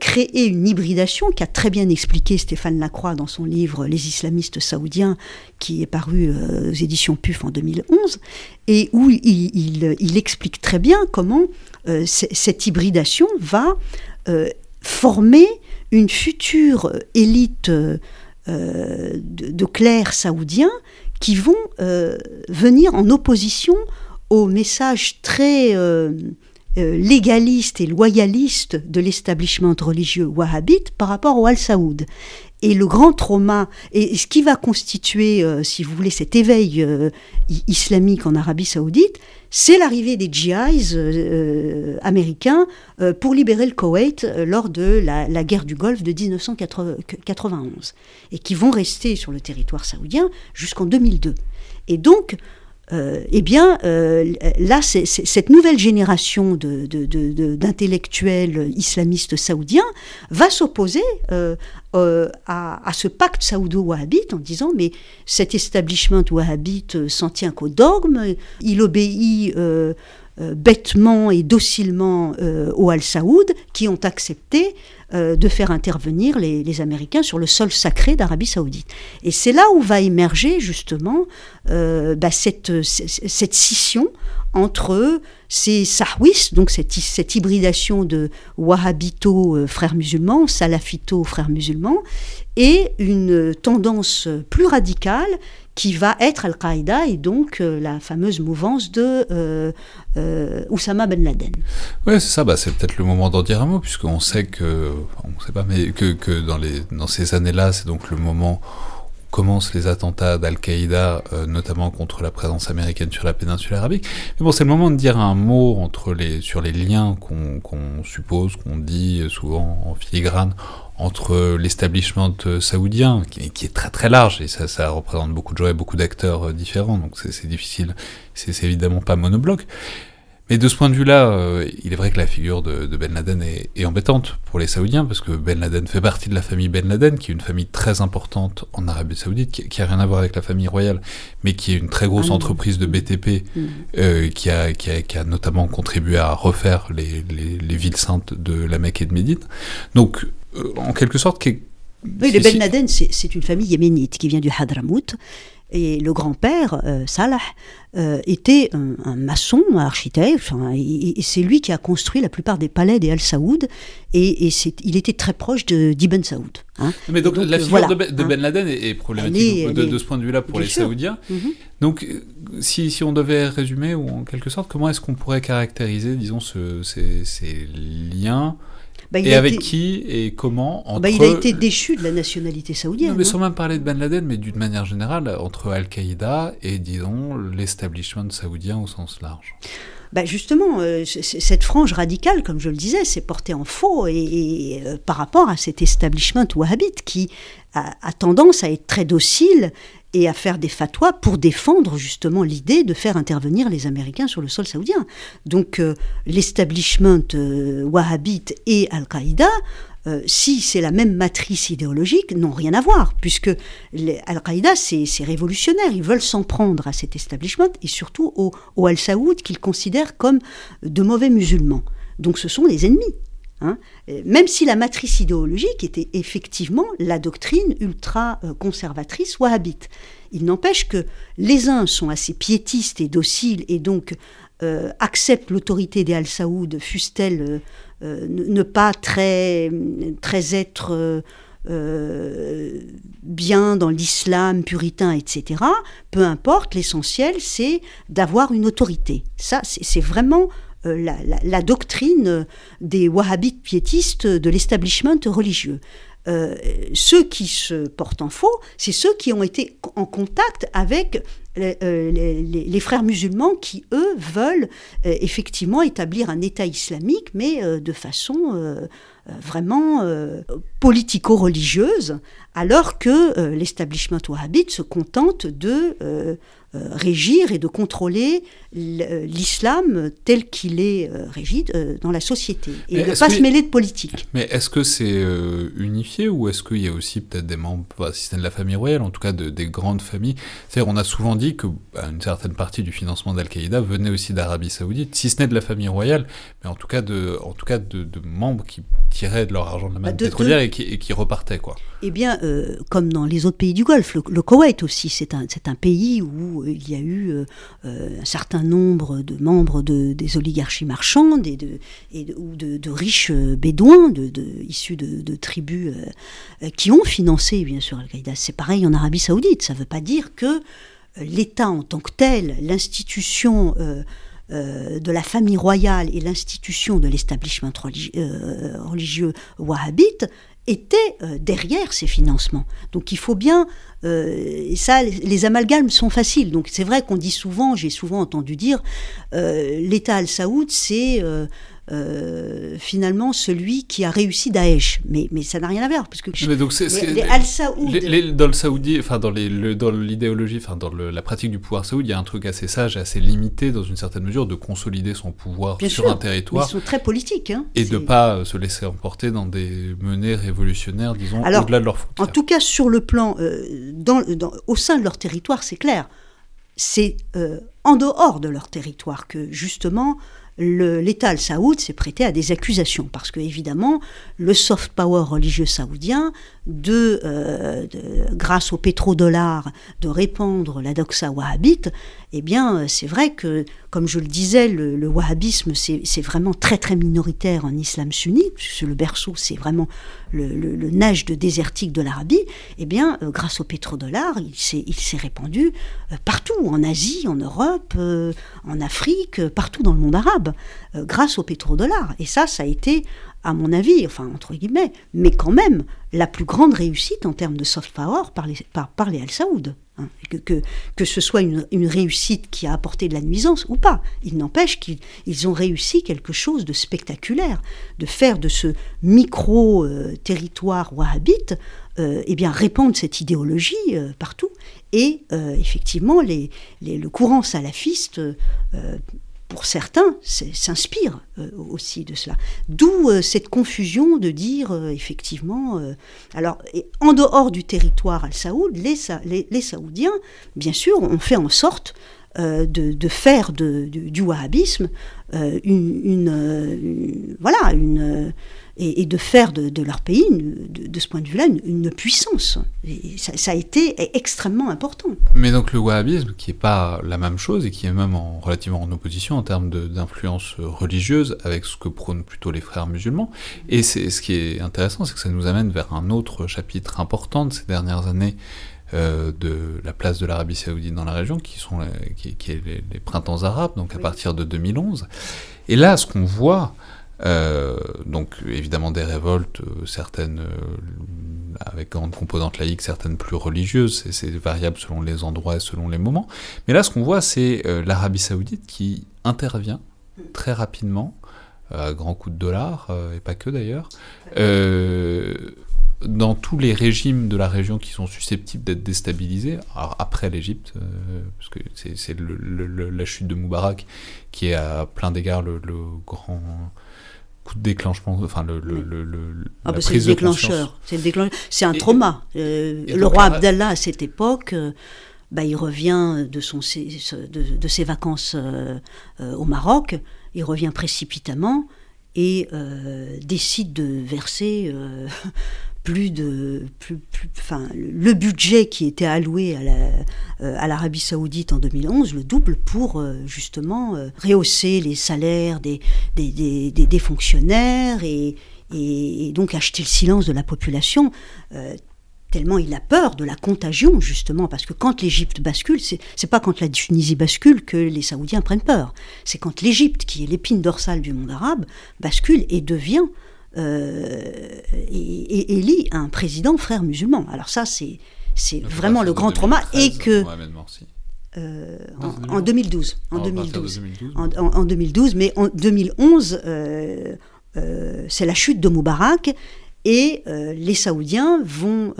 créer une hybridation qu'a très bien expliqué Stéphane Lacroix dans son livre Les islamistes saoudiens, qui est paru aux éditions PUF en 2011, et où il, il explique très bien comment euh, cette hybridation va euh, former une future élite euh, de, clercs saoudiens qui vont venir en opposition au message très légaliste et loyaliste de l'establishment religieux wahhabite par rapport au Al-Saoud. Et le grand trauma, et ce qui va constituer, si vous voulez, cet éveil islamique en Arabie saoudite, c'est l'arrivée des GIs euh, euh, américains euh, pour libérer le Koweït lors de la, guerre du Golfe de 1991 et qui vont rester sur le territoire saoudien jusqu'en 2002. Et donc, euh, eh bien, euh, là, cette nouvelle génération d'intellectuels islamistes saoudiens va s'opposer euh, à, ce pacte saoudo-wahhabite en disant mais cet establishment wahhabite s'en tient qu'au dogme, il obéit bêtement et docilement aux Al-Saoud qui ont accepté euh, de faire intervenir les, Américains sur le sol sacré d'Arabie saoudite. Et c'est là où va émerger justement euh, bah, cette, scission entre ces sahwis, donc cette, hybridation de wahhabito euh, frères musulmans, salafito frères musulmans, et une tendance plus radicale qui va être Al-Qaïda et donc euh, la fameuse mouvance de euh, euh, Oussama Ben Laden. Oui, c'est ça, bah, c'est peut-être le moment d'en dire un mot, puisqu'on sait que, on sait pas, mais que, que dans, les, dans ces années-là, c'est donc le moment commencent les attentats d'Al-Qaïda, notamment contre la présence américaine sur la péninsule arabique. Mais bon, c'est le moment de dire un mot sur les liens qu'on suppose, qu'on dit souvent en filigrane entre l'establishment saoudien, qui, est très très large, et ça, ça représente beaucoup de gens et beaucoup d'acteurs euh, différents, donc c'est difficile, c'est évidemment pas monobloc. Mais de ce point de vue-là, euh, il est vrai que la figure de, Ben Laden est, embêtante pour les Saoudiens, parce que Ben Laden fait partie de la famille Ben Laden, qui est une famille très importante en Arabie Saoudite, qui, a rien à voir avec la famille royale, mais qui est une très grosse ah entreprise de BTP, mm. euh, qui, a, qui, a, qui, a, notamment contribué à refaire les, les, les villes saintes de la Mecque et de Médine. Donc, euh, en quelque sorte, Oui, les Ben Laden, c'est une famille yéménite qui vient du Hadramout. Et le grand-père, euh, Salah, euh, était un, maçon, un architecte, et, c'est lui qui a construit la plupart des palais des Al-Saoud, et, il était très proche d'Ibn Saoud. Hein. Mais donc, la figure de, Ben, hein. Laden est, problématique de, ce point de vue-là pour les Saoudiens. Mhm. Donc, si, si, on devait résumer, ou en quelque sorte, comment est-ce qu'on pourrait caractériser, disons, ce, ces, ces liens bah, et avec qui et comment entre... Bah, il a été déchu de la nationalité saoudienne. mais hein. sans même parler de Ben Laden, mais d'une manière générale, entre Al-Qaïda et, disons, l'establishment saoudien au sens large. Bah justement, euh, cette frange radicale, comme je le disais, s'est portée en faux et, euh, par rapport à cet establishment wahhabite qui a, a, tendance à être très docile et à faire des fatwas pour défendre justement l'idée de faire intervenir les Américains sur le sol saoudien. Donc euh, l'establishment euh, wahhabite et Al-Qaïda, euh, si c'est la même matrice idéologique, n'ont rien à voir, puisque Al-Qaïda, c'est révolutionnaire, ils veulent s'en prendre à cet establishment et surtout au, au Al-Saoud qu'ils considèrent comme de mauvais musulmans. Donc ce sont les ennemis. Hein. même si la matrice idéologique était effectivement la doctrine ultra-conservatrice wahhabite. Il n'empêche que les uns sont assez piétistes et dociles et donc euh, acceptent l'autorité des Al-Saoud, fussent-elles euh, euh, ne pas très, très être bien dans l'islam puritain, etc. Peu importe, l'essentiel c'est d'avoir une autorité. Ça, c'est vraiment euh, la, doctrine des wahhabites piétistes de l'establishment religieux. Euh, ceux qui se portent en faux, c'est ceux qui ont été en contact avec les, euh, frères musulmans qui, eux, veulent effectivement établir un État islamique, mais de façon vraiment politico-religieuse, alors que l'establishment wahhabite se contente de euh, régir et de contrôler l'islam tel qu'il est euh, régi euh, dans la société et ne pas se mêler de politique. Mais est-ce que c'est unifié ou est-ce qu'il y a aussi peut-être des membres, si c'est de la famille royale, en tout cas de, des grandes familles? C'est-à-dire, on a souvent dit que bah, une certaine partie du financement d'Al-Qaïda venait aussi d'Arabie Saoudite, si ce n'est de la famille royale, mais en tout cas de, en tout cas de, membres qui tiraient de leur argent de la manne bah, pétrolière Et, qui, repartaient, quoi. Eh bien, comme dans les autres pays du Golfe, le, Koweït aussi, c'est un, un pays où il y a eu euh, euh, un certain nombre de membres de, des oligarchies marchandes et de, et ou de, riches euh, bédouins de, issus de, tribus qui ont financé bien sûr Al-Qaïda. C'est pareil en Arabie saoudite. Ça ne veut pas dire que l'État en tant que tel, l'institution... de la famille royale et l'institution de l'establishment religieux wahhabite était euh, derrière ces financements. Donc il faut bien, euh, ça, les, amalgames sont faciles. Donc c'est vrai qu'on dit souvent, j'ai souvent entendu dire, euh, l'État al-Saoud, c'est finalement celui qui a réussi Daesh. Mais, mais ça n'a rien à voir. Parce que mais donc les, Al-Saoud. dans le Saoudi, enfin dans l'idéologie, enfin dans la pratique du pouvoir saoudi, il y a un truc assez sage et assez limité dans une certaine mesure de consolider son pouvoir sur un territoire. ils sont très politiques. Hein, et de ne pas euh, se laisser emporter dans des menées révolutionnaires, disons, au-delà de leur En tout cas, sur le plan, euh, dans, au sein de leur territoire, c'est clair. C'est en dehors de leur territoire que justement l'État al-Saoud s'est prêté à des accusations, parce que évidemment, le soft power religieux saoudien, de, euh, grâce au pétrodollar, de répandre la doxa wahhabite, eh bien, c'est vrai que, comme je le disais, le, wahhabisme, c'est vraiment très très minoritaire en islam sunnite, puisque le berceau, c'est vraiment le, le, neige de désertique de l'Arabie, eh bien, euh, grâce au pétrodollar, il s'est répandu euh, partout, en Asie, en Europe, en Afrique, partout dans le monde arabe, grâce au pétrodollar. Et ça, ça a été à mon avis, enfin entre guillemets, mais quand même la plus grande réussite en termes de soft power par les, par, les Al-Saoud. Hein. Que, que, que, ce soit une, une, réussite qui a apporté de la nuisance ou pas. Il n'empêche qu'ils ont réussi quelque chose de spectaculaire, de faire de ce micro-territoire wahhabite, euh, eh bien, répandre cette idéologie euh, partout. Et euh, effectivement, les, les, le courant salafiste pour certains, s'inspire euh, aussi de cela. D'où euh, cette confusion de dire euh, effectivement, alors en dehors du territoire al-Saoud, les, les, Saoudiens, bien sûr, ont fait en sorte de, faire du wahhabisme une, voilà, une, et, de faire de, leur pays, de, ce point de vue-là, une, puissance. Et ça, a été extrêmement important. Mais donc le wahhabisme, qui n'est pas la même chose et qui est même en, relativement en opposition en termes d'influence religieuse avec ce que prônent plutôt les frères musulmans. Et ce qui est intéressant, c'est que ça nous amène vers un autre chapitre important de ces dernières années. Euh, de la place de l'Arabie saoudite dans la région, qui sont qui, est les, printemps arabes, donc à partir de 2011. Et là, ce qu'on voit, euh, donc évidemment des révoltes, euh, certaines euh, avec grande composante laïque, certaines plus religieuses, c'est variable selon les endroits et selon les moments. Mais là, ce qu'on voit, c'est l'Arabie saoudite qui intervient très rapidement, à grands coups de dollars, et pas que d'ailleurs, dans tous les régimes de la région qui sont susceptibles d'être déstabilisés, après l'Égypte, parce que c'est la chute de Moubarak qui est à plein d'égards le, grand coup de déclenchement, enfin le, le, le, ah bah c'est le déclencheur. C'est un trauma. Euh, le roi Abdallah à cette époque, euh, bah, il revient de, son, de, de ses vacances euh, au Maroc, il revient précipitamment et décide de verser plus de plus, enfin, le budget qui était alloué à, euh, l'Arabie saoudite en 2011 le double pour euh, justement euh, rehausser les salaires des, des, des, des fonctionnaires et, et, donc acheter le silence de la population tellement il a peur de la contagion, justement, parce que quand l'Égypte bascule, c'est, pas quand la Tunisie bascule que les Saoudiens prennent peur. C'est quand l'Égypte, qui est l'épine dorsale du monde arabe, bascule et devient et, élit un président frère musulman. Alors ça, c'est c'est vraiment le grand trauma. Et que euh, en, 2012, en, 2012, en, 2012, mais en 2011, euh, c'est la chute de Moubarak et les Saoudiens vont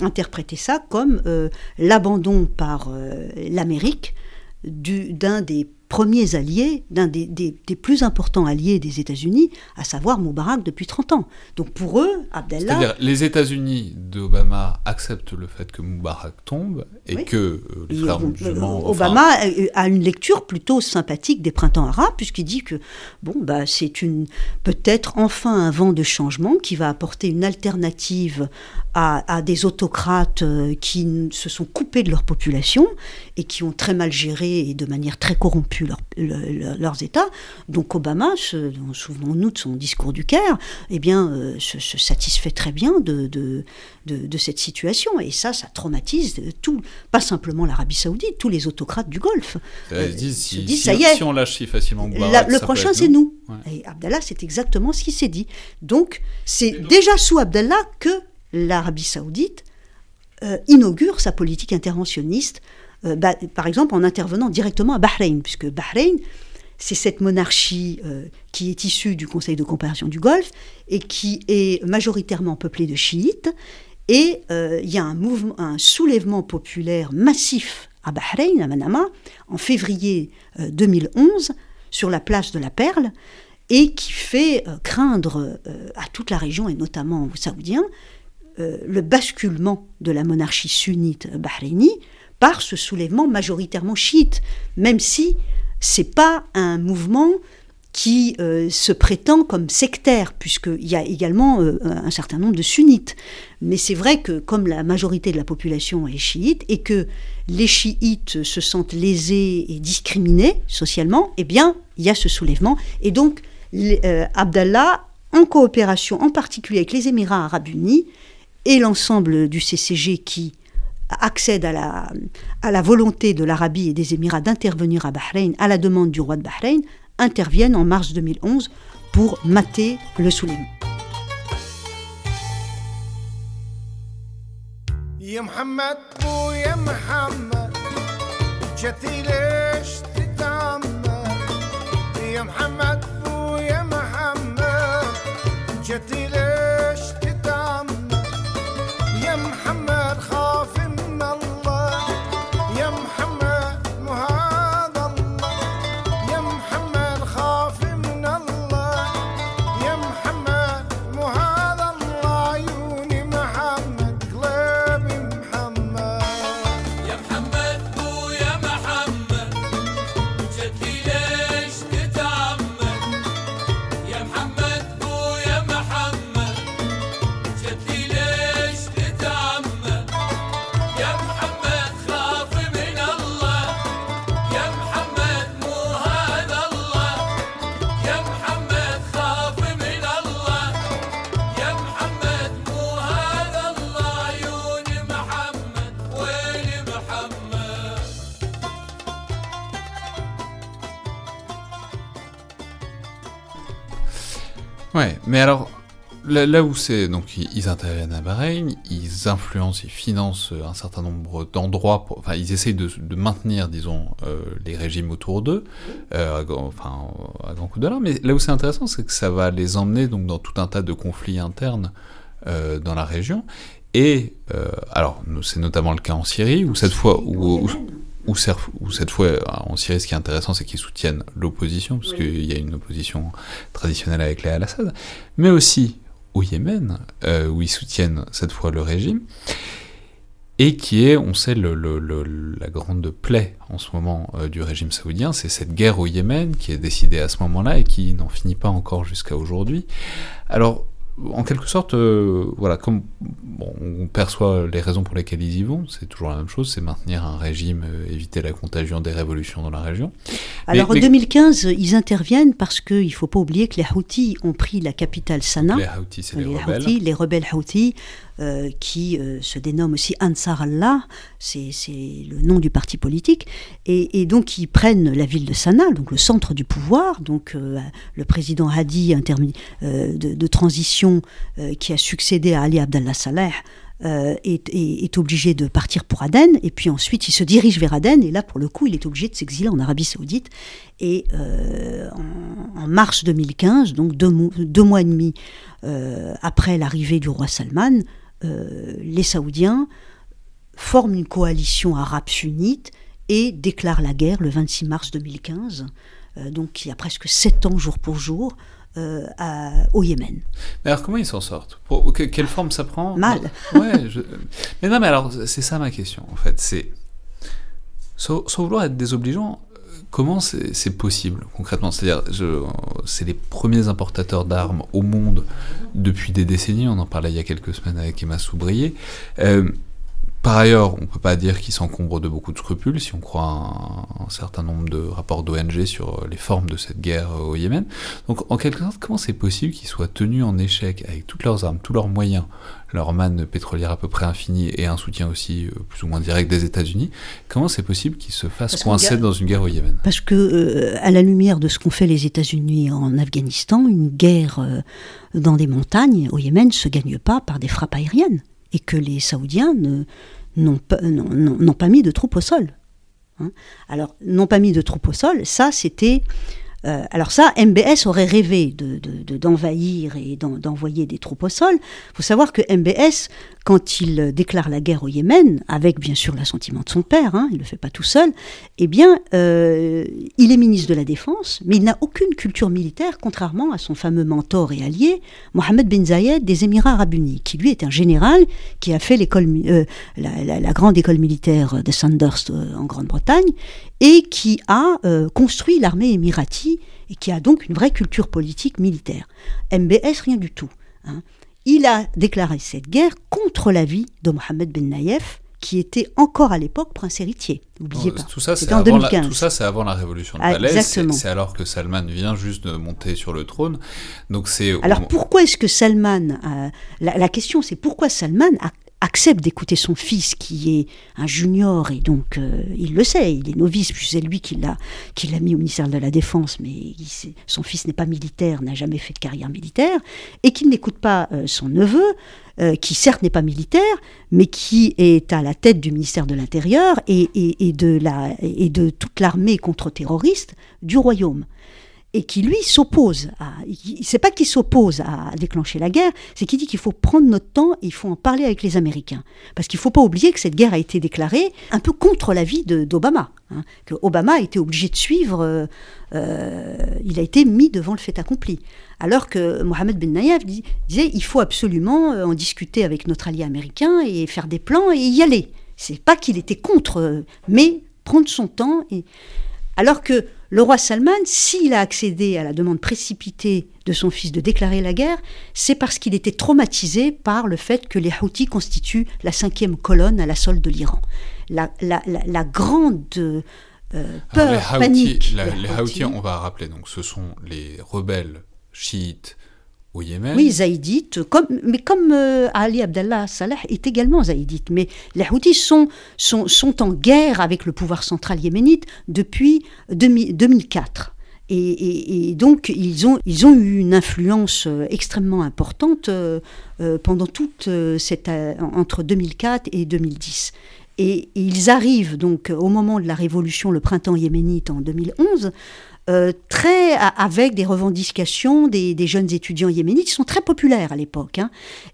interpréter ça comme l'abandon par l'Amérique d'un des premiers alliés, d'un des, plus importants alliés des États-Unis, à savoir Moubarak depuis 30 ans. Donc pour eux, Abdallah... C'est-à-dire les États-Unis d'Obama acceptent le fait que Moubarak tombe et que euh, les frères musulmans... Obama a une lecture plutôt sympathique des printemps arabes, puisqu'il dit que bon, bah, c'est une peut-être enfin un vent de changement qui va apporter une alternative à, des autocrates euh, qui se sont coupés de leur population et qui ont très mal géré et de manière très corrompue leurs États. Donc Obama, souvenons-nous de son discours du Caire, eh bien, euh, se, satisfait très bien de, de, de, cette situation. Et ça, ça traumatise tout, pas simplement l'Arabie Saoudite, tous les autocrates du Golfe. Euh, ils disent, si, ça y est, si on lâche si facilement le prochain, c'est nous. Et Abdallah, c'est exactement ce qui s'est dit. Donc, c'est déjà sous Abdallah que l'Arabie saoudite euh, inaugure sa politique interventionniste, euh, bah, par exemple en intervenant directement à Bahreïn, puisque Bahreïn, c'est cette monarchie euh, qui est issue du Conseil de comparaison du Golfe et qui est majoritairement peuplée de chiites. Et il y a un, mouvement, un soulèvement populaire massif à Bahreïn, à Manama, en février 2011, sur la place de la Perle, et qui fait craindre à toute la région, et notamment aux Saoudiens, euh, le basculement de la monarchie sunnite bahreïnie par ce soulèvement majoritairement chiite, même si c'est pas un mouvement qui euh, se prétend comme sectaire, puisqu'il y a également euh, un certain nombre de sunnites. Mais c'est vrai que comme la majorité de la population est chiite et que les chiites se sentent lésés et discriminés socialement, eh bien, il y a ce soulèvement. Et donc, Abdallah, en coopération en particulier avec les Émirats arabes unis, et l'ensemble du CCG qui accède à la, volonté de l'Arabie et des Émirats d'intervenir à Bahreïn, à la demande du roi de Bahreïn, interviennent en mars 2011 pour mater le Souleymane. Mais alors, là, où c'est. Donc, ils interviennent à Bahreïn, ils influencent, ils financent un certain nombre d'endroits. Enfin, ils essayent de, maintenir, disons, euh, les régimes autour d'eux, euh, enfin, à grand coup de Mais là où c'est intéressant, c'est que ça va les emmener donc, dans tout un tas de conflits internes euh, dans la région. Et, alors, c'est notamment le cas en Syrie, où cette fois. Où, cette fois, en Syrie, ce qui est intéressant, c'est qu'ils soutiennent l'opposition, parce qu'il y a une opposition traditionnelle avec les al-Assad, mais aussi au Yémen, euh, où ils soutiennent cette fois le régime, et qui est, on sait, le, la grande plaie en ce moment euh, du régime saoudien, c'est cette guerre au Yémen qui est décidée à ce moment-là et qui n'en finit pas encore jusqu'à aujourd'hui. Alors, en quelque sorte, euh, voilà, comme on perçoit les raisons pour lesquelles ils y vont, c'est toujours la même chose, c'est maintenir un régime, euh, éviter la contagion des révolutions dans la région. Alors en 2015, ils interviennent parce qu'il ne faut pas oublier que les Houthis ont pris la capitale Sanaa. Les Houthis, c'est les, rebelles. les rebelles Houthis euh, qui euh, se dénomme aussi Ansar Allah, c'est le nom du parti politique, et, donc ils prennent la ville de Sanaa, donc le centre du pouvoir, donc euh, le président Hadi de, de, transition qui a succédé à Ali Abdallah Saleh, est, obligé de partir pour Aden, et puis ensuite il se dirige vers Aden, et là pour le coup il est obligé de s'exiler en Arabie Saoudite. Et en, mars 2015, donc deux mois et demi après l'arrivée du roi Salman, euh, les Saoudiens forment une coalition arabe sunnite et déclarent la guerre le 26 mars 2015, euh, donc il y a presque sept ans jour pour jour, euh, au Yémen. Mais alors comment ils s'en sortent? Quelle forme ça prend? Mal. Ouais, Mais non, mais alors c'est ça ma question en fait. C'est sans, vouloir être désobligeant, Comment c'est possible concrètement? C'est-à-dire, c'est les premiers importateurs d'armes au monde depuis des décennies. On en parlait il y a quelques semaines avec Emma Soubrier. Euh, par ailleurs, on ne peut pas dire qu'ils s'encombrent de beaucoup de scrupules si on croit un, un certain nombre de rapports d'ONG sur les formes de cette guerre au Yémen. Donc, en quelque sorte, comment c'est possible qu'ils soient tenus en échec avec toutes leurs armes, tous leurs moyens, leur manne pétrolière à peu près infinie et un soutien aussi euh, plus ou moins direct des États-Unis? Comment c'est possible qu'ils se fassent coincer dans une guerre au Yémen? Parce que, euh, à la lumière de ce qu'ont fait les États-Unis en Afghanistan, une guerre euh, dans des montagnes au Yémen ne se gagne pas par des frappes aériennes et que les Saoudiens n'ont pas, mis de troupes au sol. Hein. Alors, n'ont pas mis de troupes au sol, ça c'était euh, alors ça, MBS aurait rêvé d'envahir et d'envoyer des troupes au sol. Il faut savoir que MBS, quand il déclare la guerre au Yémen, avec bien sûr l'assentiment de son père, hein, il ne le fait pas tout seul, eh bien, euh, il est ministre de la Défense, mais il n'a aucune culture militaire, contrairement à son fameux mentor et allié, Mohamed Ben Zayed des Émirats arabes unis, qui lui est un général qui a fait l'école, euh, la, grande école militaire de Sandhurst en Grande-Bretagne, et qui a construit l'armée émiratie et qui a donc une vraie culture politique militaire. MBS, rien du tout. Hein. Il a déclaré cette guerre contre l'avis de Mohamed Ben Naïef, qui était encore à l'époque prince héritier. N'oubliez pas. Tout ça, c'est en 2015. tout ça, c'est avant la révolution de ah, Palais. C'est alors que Salman vient juste de monter sur le trône. Donc c'est. Alors pourquoi est-ce que Salman la, la, question, c'est pourquoi Salman a accepte d'écouter son fils qui est un junior et donc euh, il le sait, il est novice, puis c'est lui qui l'a qui l'a mis au ministère de la Défense, mais son fils n'est pas militaire, n'a jamais fait de carrière militaire, et qu'il n'écoute pas euh, son neveu, euh, qui certes n'est pas militaire, mais qui est à la tête du ministère de l'Intérieur et, de la, et de toute l'armée contre-terroriste du royaume et qui lui s'oppose à. C'est pas qu'il s'oppose à déclencher la guerre, c'est qu'il dit qu'il faut prendre notre temps et il faut en parler avec les Américains. Parce qu'il faut pas oublier que cette guerre a été déclarée un peu contre l'avis d'Obama. Hein, Obama a été obligé de suivre, euh, euh, il a été mis devant le fait accompli. Alors que Mohamed Ben Nayef disait il faut absolument euh, en discuter avec notre allié américain et faire des plans et y aller. C'est pas qu'il était contre, mais prendre son temps. Et... Alors que le roi Salman, s'il a accédé à la demande précipitée de son fils de déclarer la guerre, c'est parce qu'il était traumatisé par le fait que les Houthis constituent la cinquième colonne à la solde de l'Iran. La, grande euh, peur, les panique. les, Houthis, on va rappeler, donc ce sont les rebelles chiites au Yémen. Oui, zaïdites, comme, mais comme euh, Ali Abdallah Saleh est également zaïdite. Mais les Houthis sont, en guerre avec le pouvoir central yéménite depuis 2004. Et, donc, ils ont, ils ont eu une influence extrêmement importante pendant toute cette. entre 2004 et 2010. Et, ils arrivent donc au moment de la révolution, le printemps yéménite en 2011, euh, très avec des revendications des, jeunes étudiants yéménites qui sont très populaires à l'époque. Hein.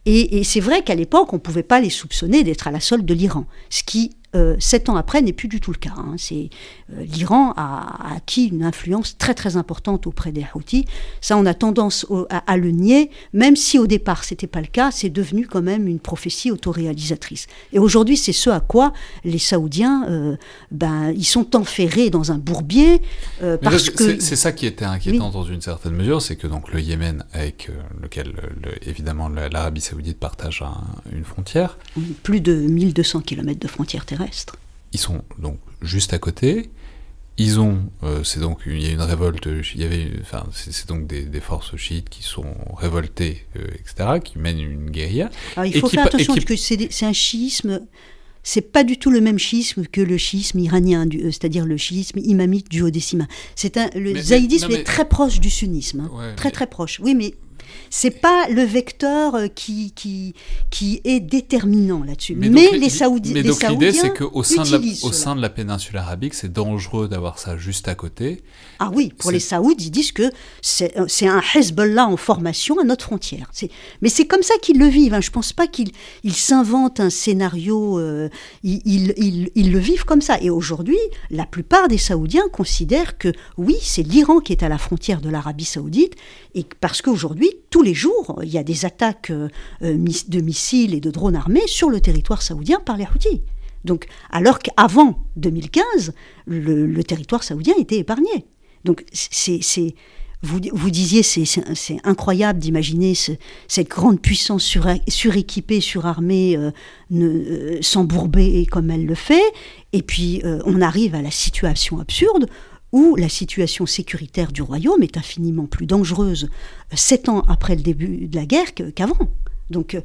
Et, et c'est vrai qu'à l'époque, on ne pouvait pas les soupçonner d'être à la solde de l'Iran, ce qui euh, sept ans après n'est plus du tout le cas. Hein. C'est euh, l'Iran a, acquis une influence très très importante auprès des Houthis. Ça, on a tendance à, le nier, même si au départ c'était pas le cas. C'est devenu quand même une prophétie autoréalisatrice. Et aujourd'hui, c'est ce à quoi les Saoudiens, euh, ben, ils sont enferrés dans un bourbier parce que c'est ça qui était inquiétant dans une certaine mesure, c'est que donc le Yémen, avec lequel évidemment l'Arabie Saoudite partage une frontière, plus de 1200 km de frontières ils sont donc juste à côté. Ils ont, euh, c'est donc il y a une révolte, il y avait, enfin c'est donc des, forces chiites qui sont révoltées, euh, etc., qui mènent une guérilla. il faut faire attention parce que c'est un chiisme. C'est pas du tout le même chiisme que le chiisme iranien, euh, c'est-à-dire le chiisme imamite du Haut-Décima. C'est un, le zaïdisme est très proche du sunnisme, hein. très très proche. Oui, mais c'est pas le vecteur euh, qui, qui, qui est déterminant là-dessus. Mais, les, Saoudiens. Mais donc l'idée, c'est qu'au sein, de la, au sein de la péninsule arabique, c'est dangereux d'avoir ça juste à côté. Ah oui, pour les Saouds, ils disent que c'est euh, un Hezbollah en formation à notre frontière. Mais c'est comme ça qu'ils le vivent. Hein. Je ne pense pas qu'ils s'inventent un scénario. Euh, ils, ils, ils, le vivent comme ça. Et aujourd'hui, la plupart des Saoudiens considèrent que oui, c'est l'Iran qui est à la frontière de l'Arabie Saoudite, et parce qu'aujourd'hui, tous les jours, il y a des attaques euh, de missiles et de drones armés sur le territoire saoudien par les Houthis. Donc, alors qu'avant 2015, le, territoire saoudien était épargné. Donc, c'est, vous, disiez, c'est, incroyable d'imaginer cette grande puissance suréquipée, surarmée, euh, euh, s'embourber comme elle le fait. Et puis, on arrive à la situation absurde où la situation sécuritaire du royaume est infiniment plus dangereuse euh, sept ans après le début de la guerre qu'avant. Donc euh,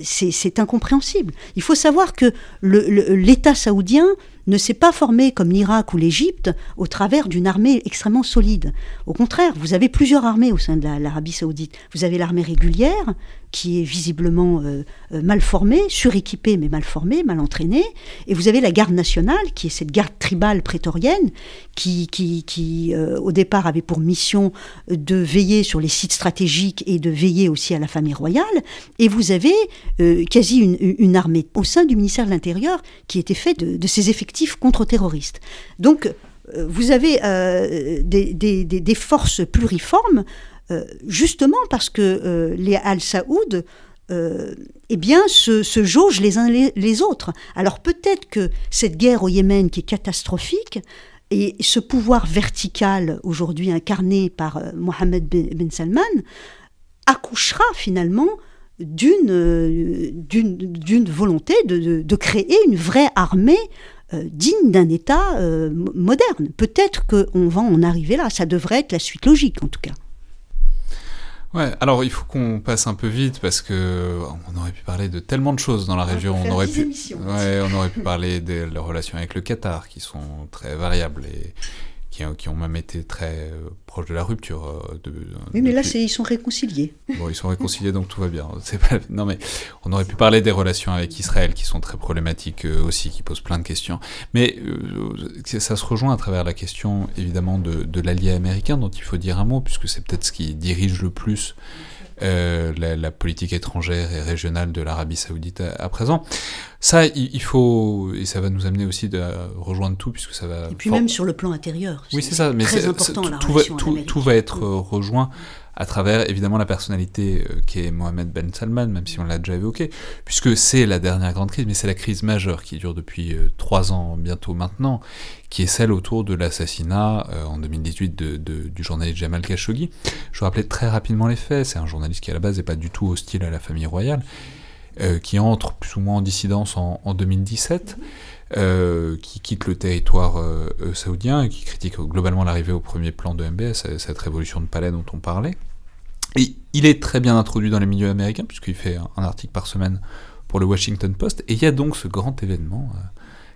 c'est incompréhensible. Il faut savoir que l'État saoudien ne s'est pas formé comme l'Irak ou l'Égypte au travers d'une armée extrêmement solide. Au contraire, vous avez plusieurs armées au sein de l'Arabie saoudite. Vous avez l'armée régulière, qui est visiblement euh, euh, mal formée, suréquipée mais mal formée, mal entraînée, et vous avez la garde nationale, qui est cette garde tribale prétorienne, qui, qui, qui euh, au départ avait pour mission de veiller sur les sites stratégiques et de veiller aussi à la famille royale, et vous avez quasi une, armée au sein du ministère de l'Intérieur qui était faite de, ces effectifs contre-terroristes. Donc, vous avez des, forces pluriformes, euh, justement parce que les Al-Saoud eh bien, se, jaugent les uns les, autres. Alors peut-être que cette guerre au Yémen qui est catastrophique, et ce pouvoir vertical aujourd'hui incarné par Mohamed Ben Salman, accouchera finalement d'une volonté de, créer une vraie armée euh, digne d'un État euh, moderne. Peut-être qu'on va en arriver là, ça devrait être la suite logique en tout cas. Ouais, alors il faut qu'on passe un peu vite parce que on aurait pu parler de tellement de choses dans la région. On, aurait pu, ouais, on aurait pu parler des relations avec le Qatar qui sont très variables et qui, ont même été très euh, proches de la rupture. Euh, de, oui, mais là, ils sont réconciliés. Bon, ils sont réconciliés, donc tout va bien. Pas... Non, mais on aurait pu parler des relations avec Israël, qui sont très problématiques euh, aussi, qui posent plein de questions. Mais ça se rejoint à travers la question, évidemment, de, de l'allié américain, dont il faut dire un mot, puisque c'est peut-être ce qui dirige le plus euh, la, politique étrangère et régionale de l'Arabie saoudite à, présent. Ça, il, faut, et ça va nous amener aussi de rejoindre tout, puisque ça va... Et puis même sur le plan intérieur. Oui, c'est ça, mais très important, la tout, va, tout, va être mm. rejoint à travers évidemment la personnalité euh, qui est Mohamed Ben Salman, même si on l'a déjà évoqué, puisque c'est la dernière grande crise, mais c'est la crise majeure qui dure depuis euh, trois ans bientôt maintenant, qui est celle autour de l'assassinat euh, en 2018 de, du journaliste Jamal Khashoggi. Je vous rappelais très rapidement les faits, c'est un journaliste qui à la base n'est pas du tout hostile à la famille royale, qui entre plus ou moins en dissidence en, en 2017. Euh, qui quitte le territoire euh, euh, saoudien et qui critique globalement l'arrivée au premier plan de MBS, cette révolution de palais dont on parlait. Et il est très bien introduit dans les milieux américains, puisqu'il fait un, article par semaine pour le Washington Post, et il y a donc ce grand événement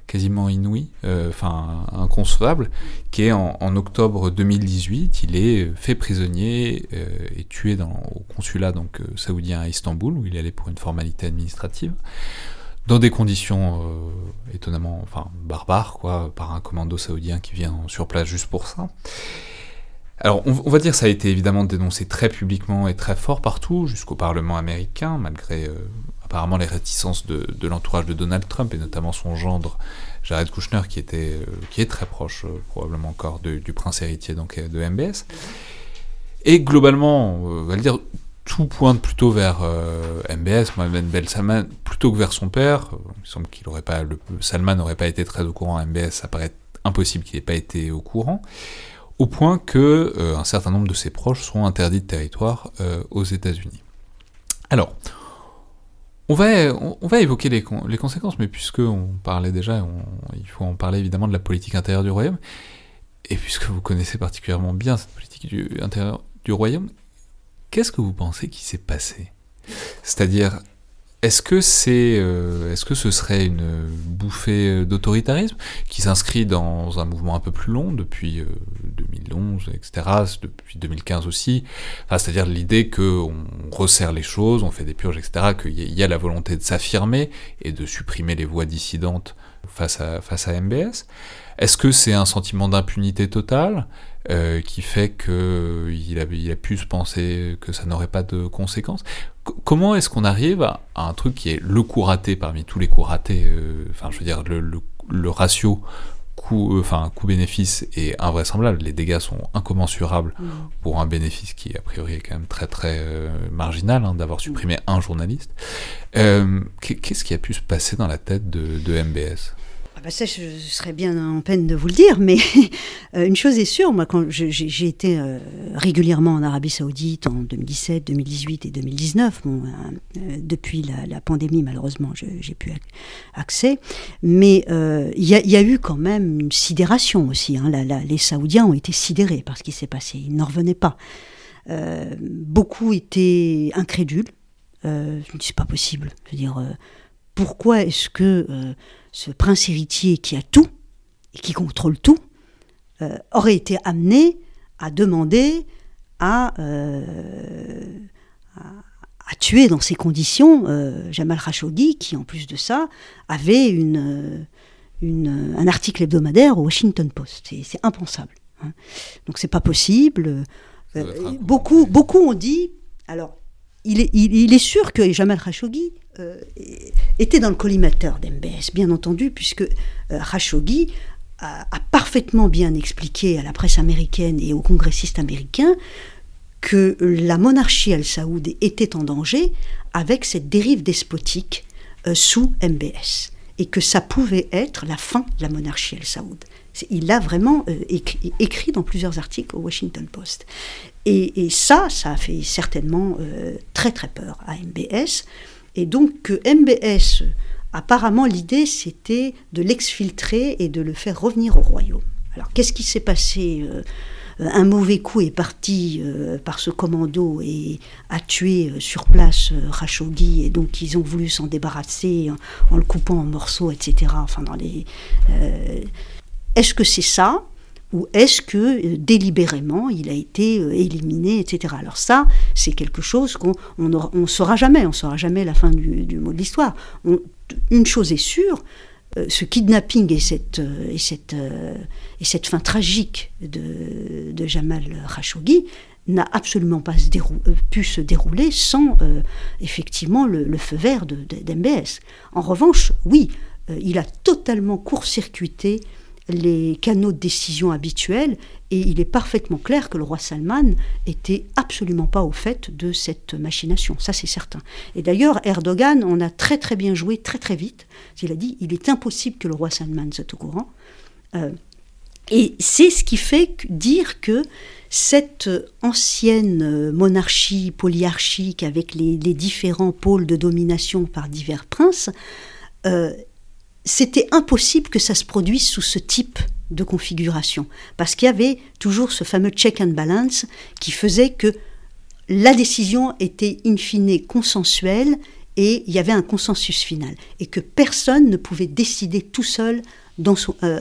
quasiment inouï, enfin inconcevable, qui est en, octobre 2018, il est fait prisonnier et tué au consulat donc saoudien à Istanbul, où il allait pour une formalité administrative dans des conditions étonnamment enfin barbares quoi par un commando saoudien qui vient sur place juste pour ça alors, on, va dire ça a été évidemment dénoncé très publiquement et très fort partout, jusqu'au Parlement américain, malgré euh, apparemment les réticences de, l'entourage de Donald Trump, et notamment son gendre Jared Kushner, qui, était, euh, est très proche, euh, probablement encore, du prince héritier donc, de MBS. Et globalement, on va le dire, tout pointe plutôt vers MBS, Mohamed Ben Salman, plutôt que vers son père. Il semble qu'il aurait pas, le, Salman n'aurait pas été très au courant, MBS, ça paraît impossible qu'il n'ait pas été au courant au point que euh, un certain nombre de ses proches sont interdits de territoire euh, aux États-Unis. Alors, on va, on, va évoquer les, les, conséquences, mais puisque on parlait déjà, il faut en parler évidemment de la politique intérieure du royaume, et puisque vous connaissez particulièrement bien cette politique du, intérieure du royaume, qu'est-ce que vous pensez qui s'est passé? C'est-à-dire, est-ce que, c'est, euh, est-ce que ce serait une bouffée d'autoritarisme qui s'inscrit dans un mouvement un peu plus long depuis 2011, euh, etc., depuis 2015 aussi? C'est-à-dire l'idée qu'on resserre les choses, on fait des purges, etc., qu'il y a la volonté de s'affirmer et de supprimer les voix dissidentes face à, face à MBS Est-ce que c'est un sentiment d'impunité totale euh, qui fait qu'il a, il a pu se penser que ça n'aurait pas de conséquences? comment est-ce qu'on arrive à, un truc qui est le coup raté parmi tous les coups ratés, euh, enfin je veux dire le, le, ratio coût, euh, enfin, coût-bénéfice est invraisemblable, les dégâts sont incommensurables mmh. pour un bénéfice qui a priori est quand même très très marginal hein, d'avoir supprimé mmh. un journaliste. Qu'est-ce qui a pu se passer dans la tête de, de MBS bah ça, je, serais bien en peine de vous le dire, mais euh, une chose est sûre, moi, quand j'ai été euh, régulièrement en Arabie Saoudite en 2017, 2018 et 2019, bon, euh, depuis la, pandémie, malheureusement, j'ai pu accès, mais il y, a eu quand même une sidération aussi. Hein, les Saoudiens ont été sidérés par ce qui s'est passé, ils n'en revenaient pas. beaucoup étaient incrédules. je me c'est pas possible. Je veux dire, pourquoi est-ce que ce prince héritier qui a tout et qui contrôle tout, euh, aurait été amené à demander à, euh, à, tuer dans ces conditions euh, Jamal Khashoggi, qui en plus de ça avait une, une un article hebdomadaire au Washington Post. C'est impensable. Hein. Donc c'est pas possible. beaucoup, beaucoup ont dit. Alors, il est, sûr que Jamal Khashoggi euh, était dans le collimateur d'MBS, bien entendu, puisque euh, Khashoggi a, parfaitement bien expliqué à la presse américaine et aux congressistes américains que la monarchie al-Saoud était en danger avec cette dérive despotique euh, sous MBS et que ça pouvait être la fin de la monarchie al-Saoud. Il l'a vraiment écrit, dans plusieurs articles au Washington Post. Et, ça, ça a fait certainement très très peur à MBS. Et donc MBS, apparemment l'idée c'était de l'exfiltrer et de le faire revenir au royaume. Alors qu'est-ce qui s'est passé euh, un mauvais coup est parti euh, par ce commando et a tué euh, sur place Khashoggi et donc ils ont voulu s'en débarrasser en, le coupant en morceaux, etc. Enfin, dans les, Est-ce que c'est ça ou est-ce que euh, délibérément il a été euh, éliminé, etc. Alors ça, c'est quelque chose qu'on ne saura jamais, on ne saura jamais la fin du, mot de l'histoire. Une chose est sûre, euh, ce kidnapping et cette, et cette, et cette fin tragique de, de Jamal Khashoggi n'a absolument pas pu se dérouler sans effectivement le, feu vert d'MBS. En revanche, oui, il a totalement court-circuité les canaux de décision habituels et il est parfaitement clair que le roi Salman était absolument pas au fait de cette machination, ça c'est certain. Et d'ailleurs Erdogan en a très très bien joué très très vite. Il a dit il est impossible que le roi Salman soit au courant. Euh, et c'est ce qui fait dire que cette ancienne monarchie polyarchique avec les, différents pôles de domination par divers princes euh, c'était impossible que ça se produise sous ce type de configuration, parce qu'il y avait toujours ce fameux check and balance qui faisait que la décision était in fine consensuelle et il y avait un consensus final, et que personne ne pouvait décider tout seul euh,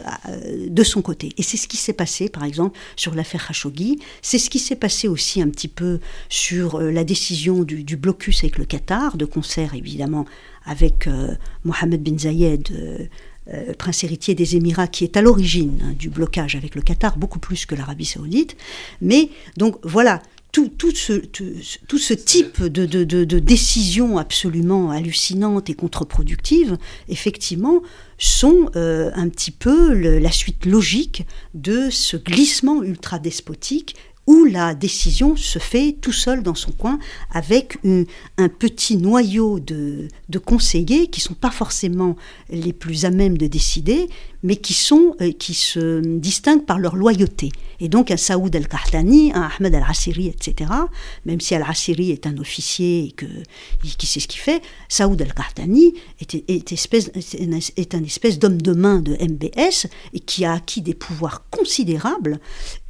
de son côté. Et c'est ce qui s'est passé, par exemple, sur l'affaire Khashoggi. C'est ce qui s'est passé aussi un petit peu sur euh, la décision du, blocus avec le Qatar, de concert évidemment avec euh, Mohamed bin Zayed. prince héritier des Émirats, qui est à l'origine hein, du blocage avec le Qatar, beaucoup plus que l'Arabie saoudite. Mais donc voilà, tout, ce, tout, ce, type de, de, décisions absolument hallucinantes et contre-productives, effectivement, sont euh, un petit peu la suite logique de ce glissement ultra-despotique où la décision se fait tout seul dans son coin avec un petit noyau de, conseillers qui ne sont pas forcément les plus à même de décider, mais qui, sont, euh, qui se distinguent par leur loyauté. Et donc un Saoud al-Qahtani, un Ahmed al-Assiri, etc., même si al-Assiri est un officier et que, qui sait ce qu'il fait, Saoud al-Qahtani est, est, espèce, est un espèce d'homme de main de MBS et qui a acquis des pouvoirs considérables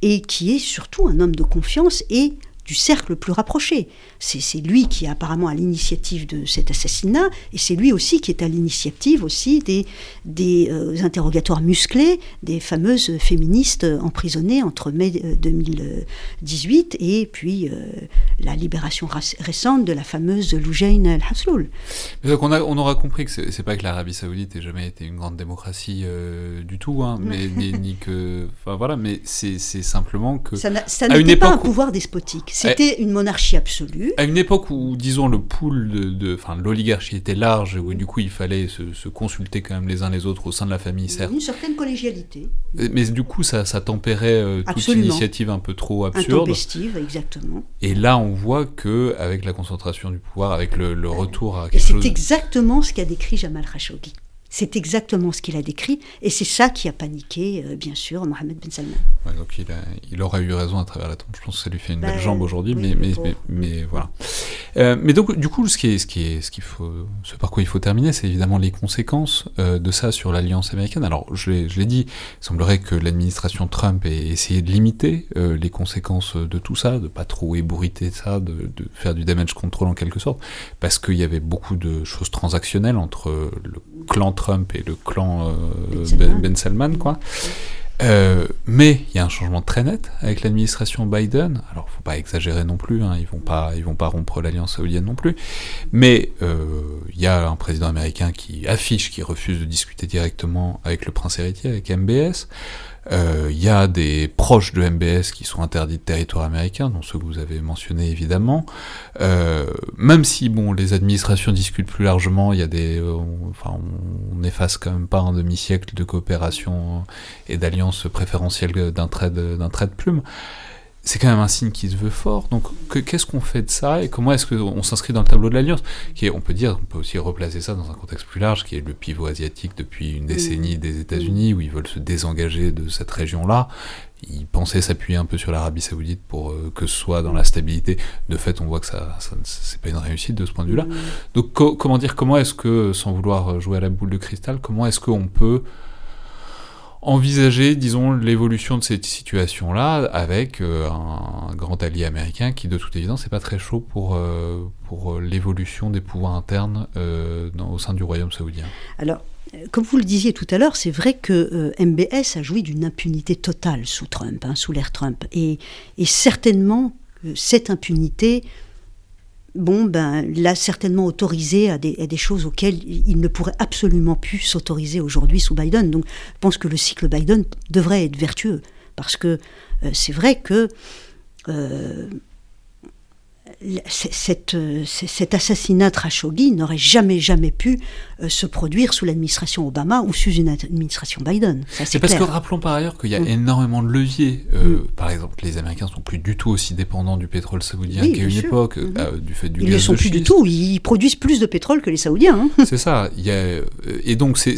et qui est surtout un homme de confiance et du cercle le plus rapproché. C'est lui qui est apparemment à l'initiative de cet assassinat, et c'est lui aussi qui est à l'initiative aussi des, des euh, interrogatoires musclés des fameuses féministes emprisonnées entre mai 2018 euh, et puis euh, la libération récente de la fameuse Loujain al-Hasloul. On, aura compris que c'est pas que l'Arabie Saoudite n'ait jamais été une grande démocratie du tout, hein, mais ni, que, enfin voilà, mais c'est simplement que ça n'était pas un pouvoir despotique. C'était une monarchie absolue. À une époque où, disons, le pool de, enfin, l'oligarchie était large, où du coup il fallait se, consulter quand même les uns les autres au sein de la famille, certes. Une certaine collégialité. Mais du coup, ça, ça tempérait euh, toute initiative un peu trop absurde. Intempestive, exactement. Et là, on voit que avec la concentration du pouvoir, avec le, retour à quelque Et c'est exactement ce qu'a décrit Jamal Khashoggi. C'est exactement ce qu'il a décrit, et c'est ça qui a paniqué, euh, bien sûr, Mohamed Ben Salman. donc il, a, il, aurait eu raison à travers la tombe. Je pense que ça lui fait une belle bah, jambe aujourd'hui, mais, mais, mais, voilà. Euh, mais donc, du coup, ce, qui est, ce, qui est, ce, qu'il faut, ce par quoi il faut terminer, c'est évidemment les conséquences euh, de ça sur l'alliance américaine. Alors, je l'ai dit, il semblerait que l'administration Trump ait essayé de limiter les conséquences de tout ça, de pas trop ébouriter ça, de, de faire du damage control en quelque sorte, parce qu'il y avait beaucoup de choses transactionnelles entre le clan Trump et le clan euh, ben, ben, Salman, quoi. Euh, mais il y a un changement très net avec l'administration Biden. Alors, faut pas exagérer non plus. Hein, ils vont pas, ils vont pas rompre l'alliance saoudienne non plus. Mais euh, il y a un président américain qui affiche, qui refuse de discuter directement avec le prince héritier, avec MBS. Il euh, y a des proches de MBS qui sont interdits de territoire américain, dont ceux que vous avez mentionnés évidemment. Euh, même si bon, les administrations discutent plus largement, il y a des, euh, enfin, on n'efface quand même pas un demi-siècle de coopération et d'alliance préférentielle d'un trait d'un trait de plume c'est quand même un signe qui se veut fort. Donc, qu'est-ce qu'on fait de ça et comment est-ce qu'on s'inscrit dans le tableau de l'Alliance qui On peut dire, on peut aussi replacer ça dans un contexte plus large, qui est le pivot asiatique depuis une décennie des États-Unis, où ils veulent se désengager de cette région-là. Ils pensaient s'appuyer un peu sur l'Arabie Saoudite pour euh, que ce soit dans la stabilité. De fait, on voit que ça, ça c'est pas une réussite de ce point de vue-là. Donc, comment dire, comment est-ce que, sans vouloir jouer à la boule de cristal, comment est-ce qu'on peut envisager, disons, l'évolution de cette situation-là avec euh, un, grand allié américain qui, de toute évidence, n'est pas très chaud pour, euh, pour euh, l'évolution des pouvoirs internes au sein du royaume saoudien. Alors, comme vous le disiez tout à l'heure, c'est vrai que MBS a joui d'une impunité totale sous Trump, hein, sous l'ère Trump. Et, et certainement, cette impunité bon, ben, l'a certainement autorisé à des, choses auxquelles il ne pourrait absolument plus s'autoriser aujourd'hui sous Biden. Donc, je pense que le cycle Biden devrait être vertueux, parce que euh, c'est vrai que euh, cette, euh, cet assassinat Khashoggi n'aurait jamais, jamais pu euh, se produire sous l'administration Obama ou sous une administration Biden. C'est parce que rappelons par ailleurs qu'il y a mm. énormément de leviers. Euh, mm. Par exemple, les Américains sont plus du tout aussi dépendants du pétrole saoudien qu'à une époque, mm-hmm. du fait du Ils ne sont plus du tout. Ils produisent plus de pétrole que les Saoudiens. Hein. C'est ça. Il y a, et donc, c'est,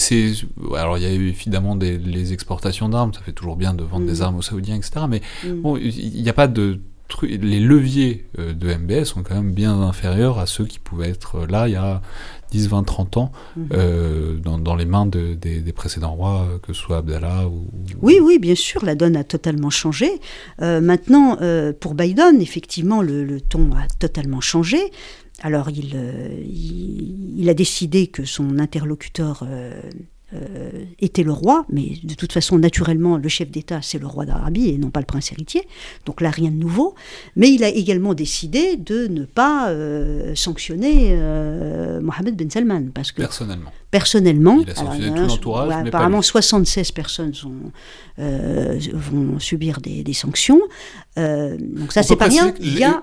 alors il y a eu évidemment des, les exportations d'armes. Ça fait toujours bien de vendre des mm. armes aux Saoudiens, etc. Mais bon, il n'y a pas de les leviers euh, de MBS sont quand même bien inférieurs à ceux qui pouvaient être là il y a 10, 20, 30 ans mhm. euh, dans, les mains des, précédents rois, euh, que ce soit Abdallah ou... Oui, oui, bien sûr, la donne a totalement changé. maintenant, pour Biden, effectivement, le, ton a totalement changé. alors il, il, a décidé que son interlocuteur euh, était le roi, mais de toute façon, naturellement, le chef d'État, c'est le roi d'Arabie et non pas le prince héritier. Donc là, rien de nouveau. Mais il a également décidé de ne pas euh, sanctionner euh, Mohamed Ben Salman. Parce que, personnellement. Personnellement. Il a sanctionné tout l'entourage. apparemment, 76 personnes sont, vont subir des, sanctions. donc ça, c'est pas rien.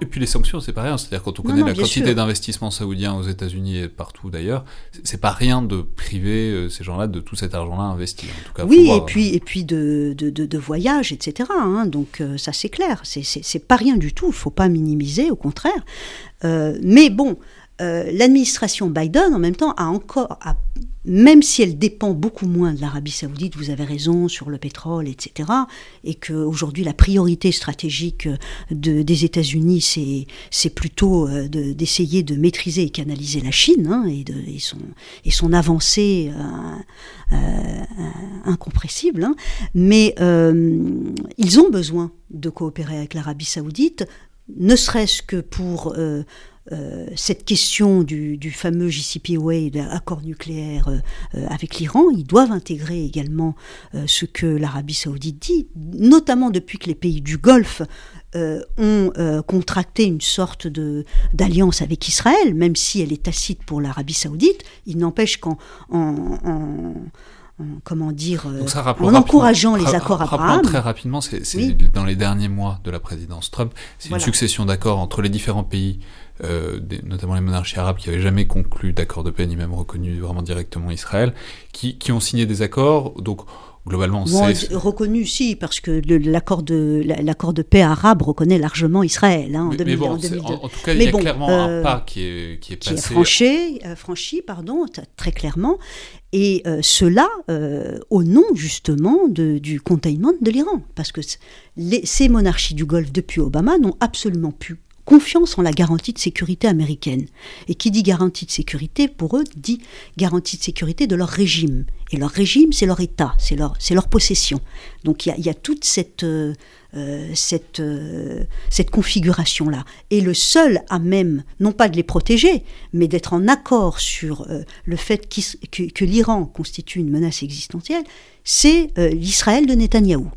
Et puis les sanctions, c'est pas rien. C'est-à-dire quand on connaît la quantité d'investissements saoudiens aux États-Unis et partout d'ailleurs, c'est pas rien de priver ces gens-là de tout cet argent-là investi. En tout cas, oui, et puis, et puis de, de, de, voyages, etc. Hein. donc euh, ça c'est clair, c'est pas rien du tout, il faut pas minimiser, au contraire. Euh, mais bon, euh, l'administration Biden, en même temps, a encore, même si elle dépend beaucoup moins de l'Arabie saoudite, vous avez raison, sur le pétrole, etc., et qu'aujourd'hui la priorité stratégique de, des États-Unis, c'est plutôt d'essayer de, maîtriser et canaliser la Chine hein, et, son, avancée euh, incompressible, hein. mais ils ont besoin de coopérer avec l'Arabie saoudite, ne serait-ce que pour euh, cette question du, fameux JCPOA, l'accord nucléaire euh, euh, avec l'Iran, ils doivent intégrer également ce que l'Arabie saoudite dit, notamment depuis que les pays du Golfe ont contracté une sorte d'alliance avec Israël, même si elle est tacite pour l'Arabie saoudite, il n'empêche qu'en comment dire, en encourageant les accords Abraham. Très rapidement, c'est dans les derniers mois de la présidence Trump, c'est une succession d'accords entre les différents pays euh, notamment les monarchies arabes qui n'avaient jamais conclu d'accord de paix ni même reconnu vraiment directement Israël, qui, qui ont signé des accords. Donc globalement, c'est reconnu si parce que l'accord de l'accord de paix arabe reconnaît largement Israël hein, en, 2002. En, tout cas, il y a clairement un euh, pas qui est qui est passé. Qui est franchi, euh, franchi, pardon, très clairement. Et cela au nom justement de, du containment de l'Iran, parce que les, ces monarchies du Golfe depuis Obama n'ont absolument pu confiance en la garantie de sécurité américaine. Et qui dit garantie de sécurité, pour eux, dit garantie de sécurité de leur régime. Et leur régime, c'est leur État, c'est leur, leur possession. Donc il y, a, toute cette, euh, euh, cette, euh, cette configuration-là. Et le seul à même, non pas de les protéger, mais d'être en accord sur le fait que, que l'Iran constitue une menace existentielle, c'est l'Israël de Netanyahou.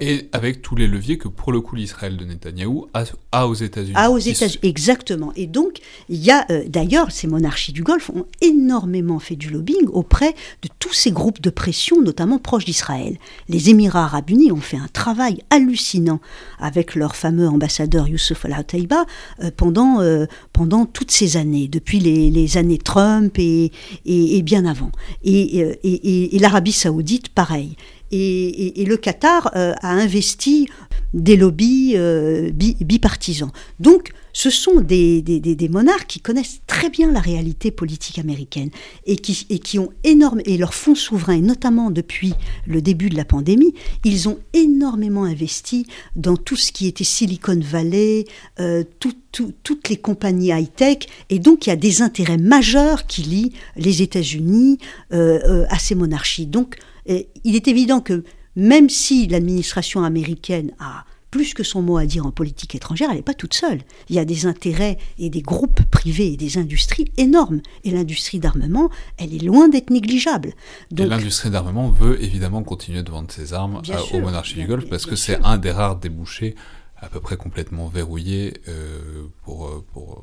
Et avec tous les leviers que, pour le coup, l'Israël de Netanyahou a, aux États-Unis. A aux États-Unis, exactement. Et donc, il y a, euh, d'ailleurs, ces monarchies du Golfe ont énormément fait du lobbying auprès de tous ces groupes de pression, notamment proches d'Israël. Les Émirats arabes unis ont fait un travail hallucinant avec leur fameux ambassadeur Youssef Al-Ataïba euh, pendant, euh, pendant toutes ces années, depuis les, années Trump et, et, bien avant. Et, et l'Arabie saoudite, pareil. Et, le Qatar euh, a investi des lobbies euh, bipartisans. Donc, ce sont des, monarques qui connaissent très bien la réalité politique américaine et qui, et qui ont énorme et leur fonds souverain, notamment depuis le début de la pandémie, ils ont énormément investi dans tout ce qui était Silicon Valley, euh, toutes les compagnies high-tech, et donc il y a des intérêts majeurs qui lient les États-Unis à ces monarchies. Donc il est évident que même si l'administration américaine a plus que son mot à dire en politique étrangère, elle n'est pas toute seule. Il y a des intérêts et des groupes privés et des industries énormes. Et l'industrie d'armement, elle est loin d'être négligeable. Donc, l'industrie d'armement veut évidemment continuer de vendre ses armes aux monarchies du Golfe parce que c'est un des rares débouchés à peu près complètement verrouillés euh, pour... Euh, pour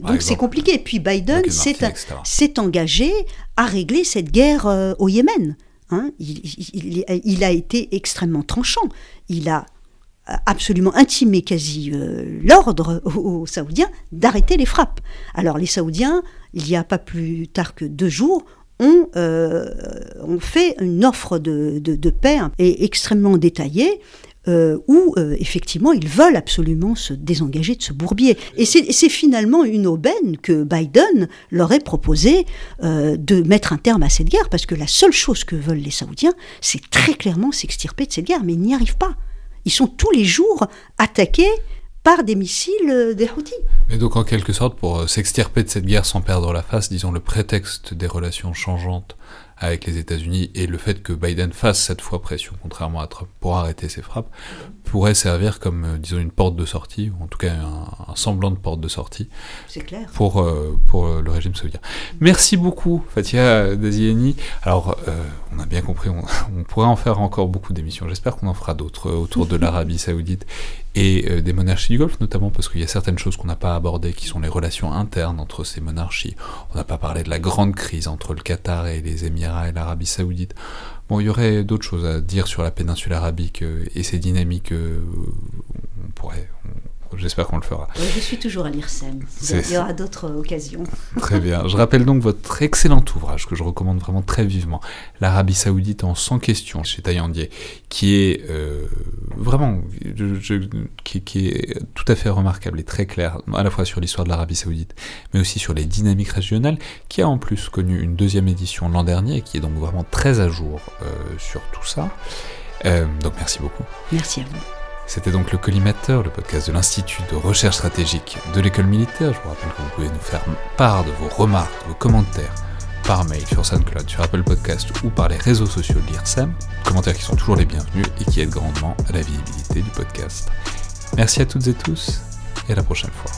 donc c'est compliqué. Puis Biden s'est engagé à régler cette guerre euh, au Yémen. Hein, il, a été extrêmement tranchant. Il a absolument intimé quasi euh, l'ordre aux, Saoudiens d'arrêter les frappes. Alors les Saoudiens, il n'y a pas plus tard que deux jours, ont, euh, fait une offre de, de paix extrêmement détaillée euh, où euh, effectivement ils veulent absolument se désengager de ce bourbier. Et c'est finalement une aubaine que Biden leur ait proposé euh, de mettre un terme à cette guerre, parce que la seule chose que veulent les Saoudiens, c'est très clairement s'extirper de cette guerre, mais ils n'y arrivent pas. Ils sont tous les jours attaqués par des missiles des Houthis. Mais donc en quelque sorte, pour s'extirper de cette guerre sans perdre la face, disons le prétexte des relations changeantes avec les États-Unis et le fait que Biden fasse cette fois pression, contrairement à Trump, pour arrêter ses frappes, pourrait servir comme, euh, disons, une porte de sortie, ou en tout cas un, semblant de porte de sortie clair. Pour, euh, pour le régime saoudien. Merci beaucoup, Fatia Dazieni. Alors, euh, on a bien compris, on, on pourrait en faire encore beaucoup d'émissions. J'espère qu'on en fera d'autres autour de l'Arabie saoudite et des monarchies du Golfe, notamment parce qu'il y a certaines choses qu'on n'a pas abordées, qui sont les relations internes entre ces monarchies. On n'a pas parlé de la grande crise entre le Qatar et les Émirats et l'Arabie saoudite. Bon, il y aurait d'autres choses à dire sur la péninsule arabique euh, et ses dynamiques. Euh, on pourrait, J'espère qu'on le fera. je suis toujours à l'IRSEM. Il y aura d'autres occasions. Très bien. Je rappelle donc votre excellent ouvrage que je recommande vraiment très vivement, L'Arabie Saoudite en 100 questions chez Taillandier, qui est euh, vraiment qui, est tout à fait remarquable et très clair, à la fois sur l'histoire de l'Arabie Saoudite, mais aussi sur les dynamiques régionales, qui a en plus connu une deuxième édition l'an dernier, qui est donc vraiment très à jour euh, sur tout ça. Euh, donc merci beaucoup. Merci à vous. C'était donc le Collimateur, le podcast de l'Institut de recherche stratégique de l'école militaire. Je vous rappelle que vous pouvez nous faire part de vos remarques, de vos commentaires par mail sur SoundCloud, sur Apple Podcast ou par les réseaux sociaux de l'IRSEM. Commentaires qui sont toujours les bienvenus et qui aident grandement à la visibilité du podcast. Merci à toutes et tous et à la prochaine fois.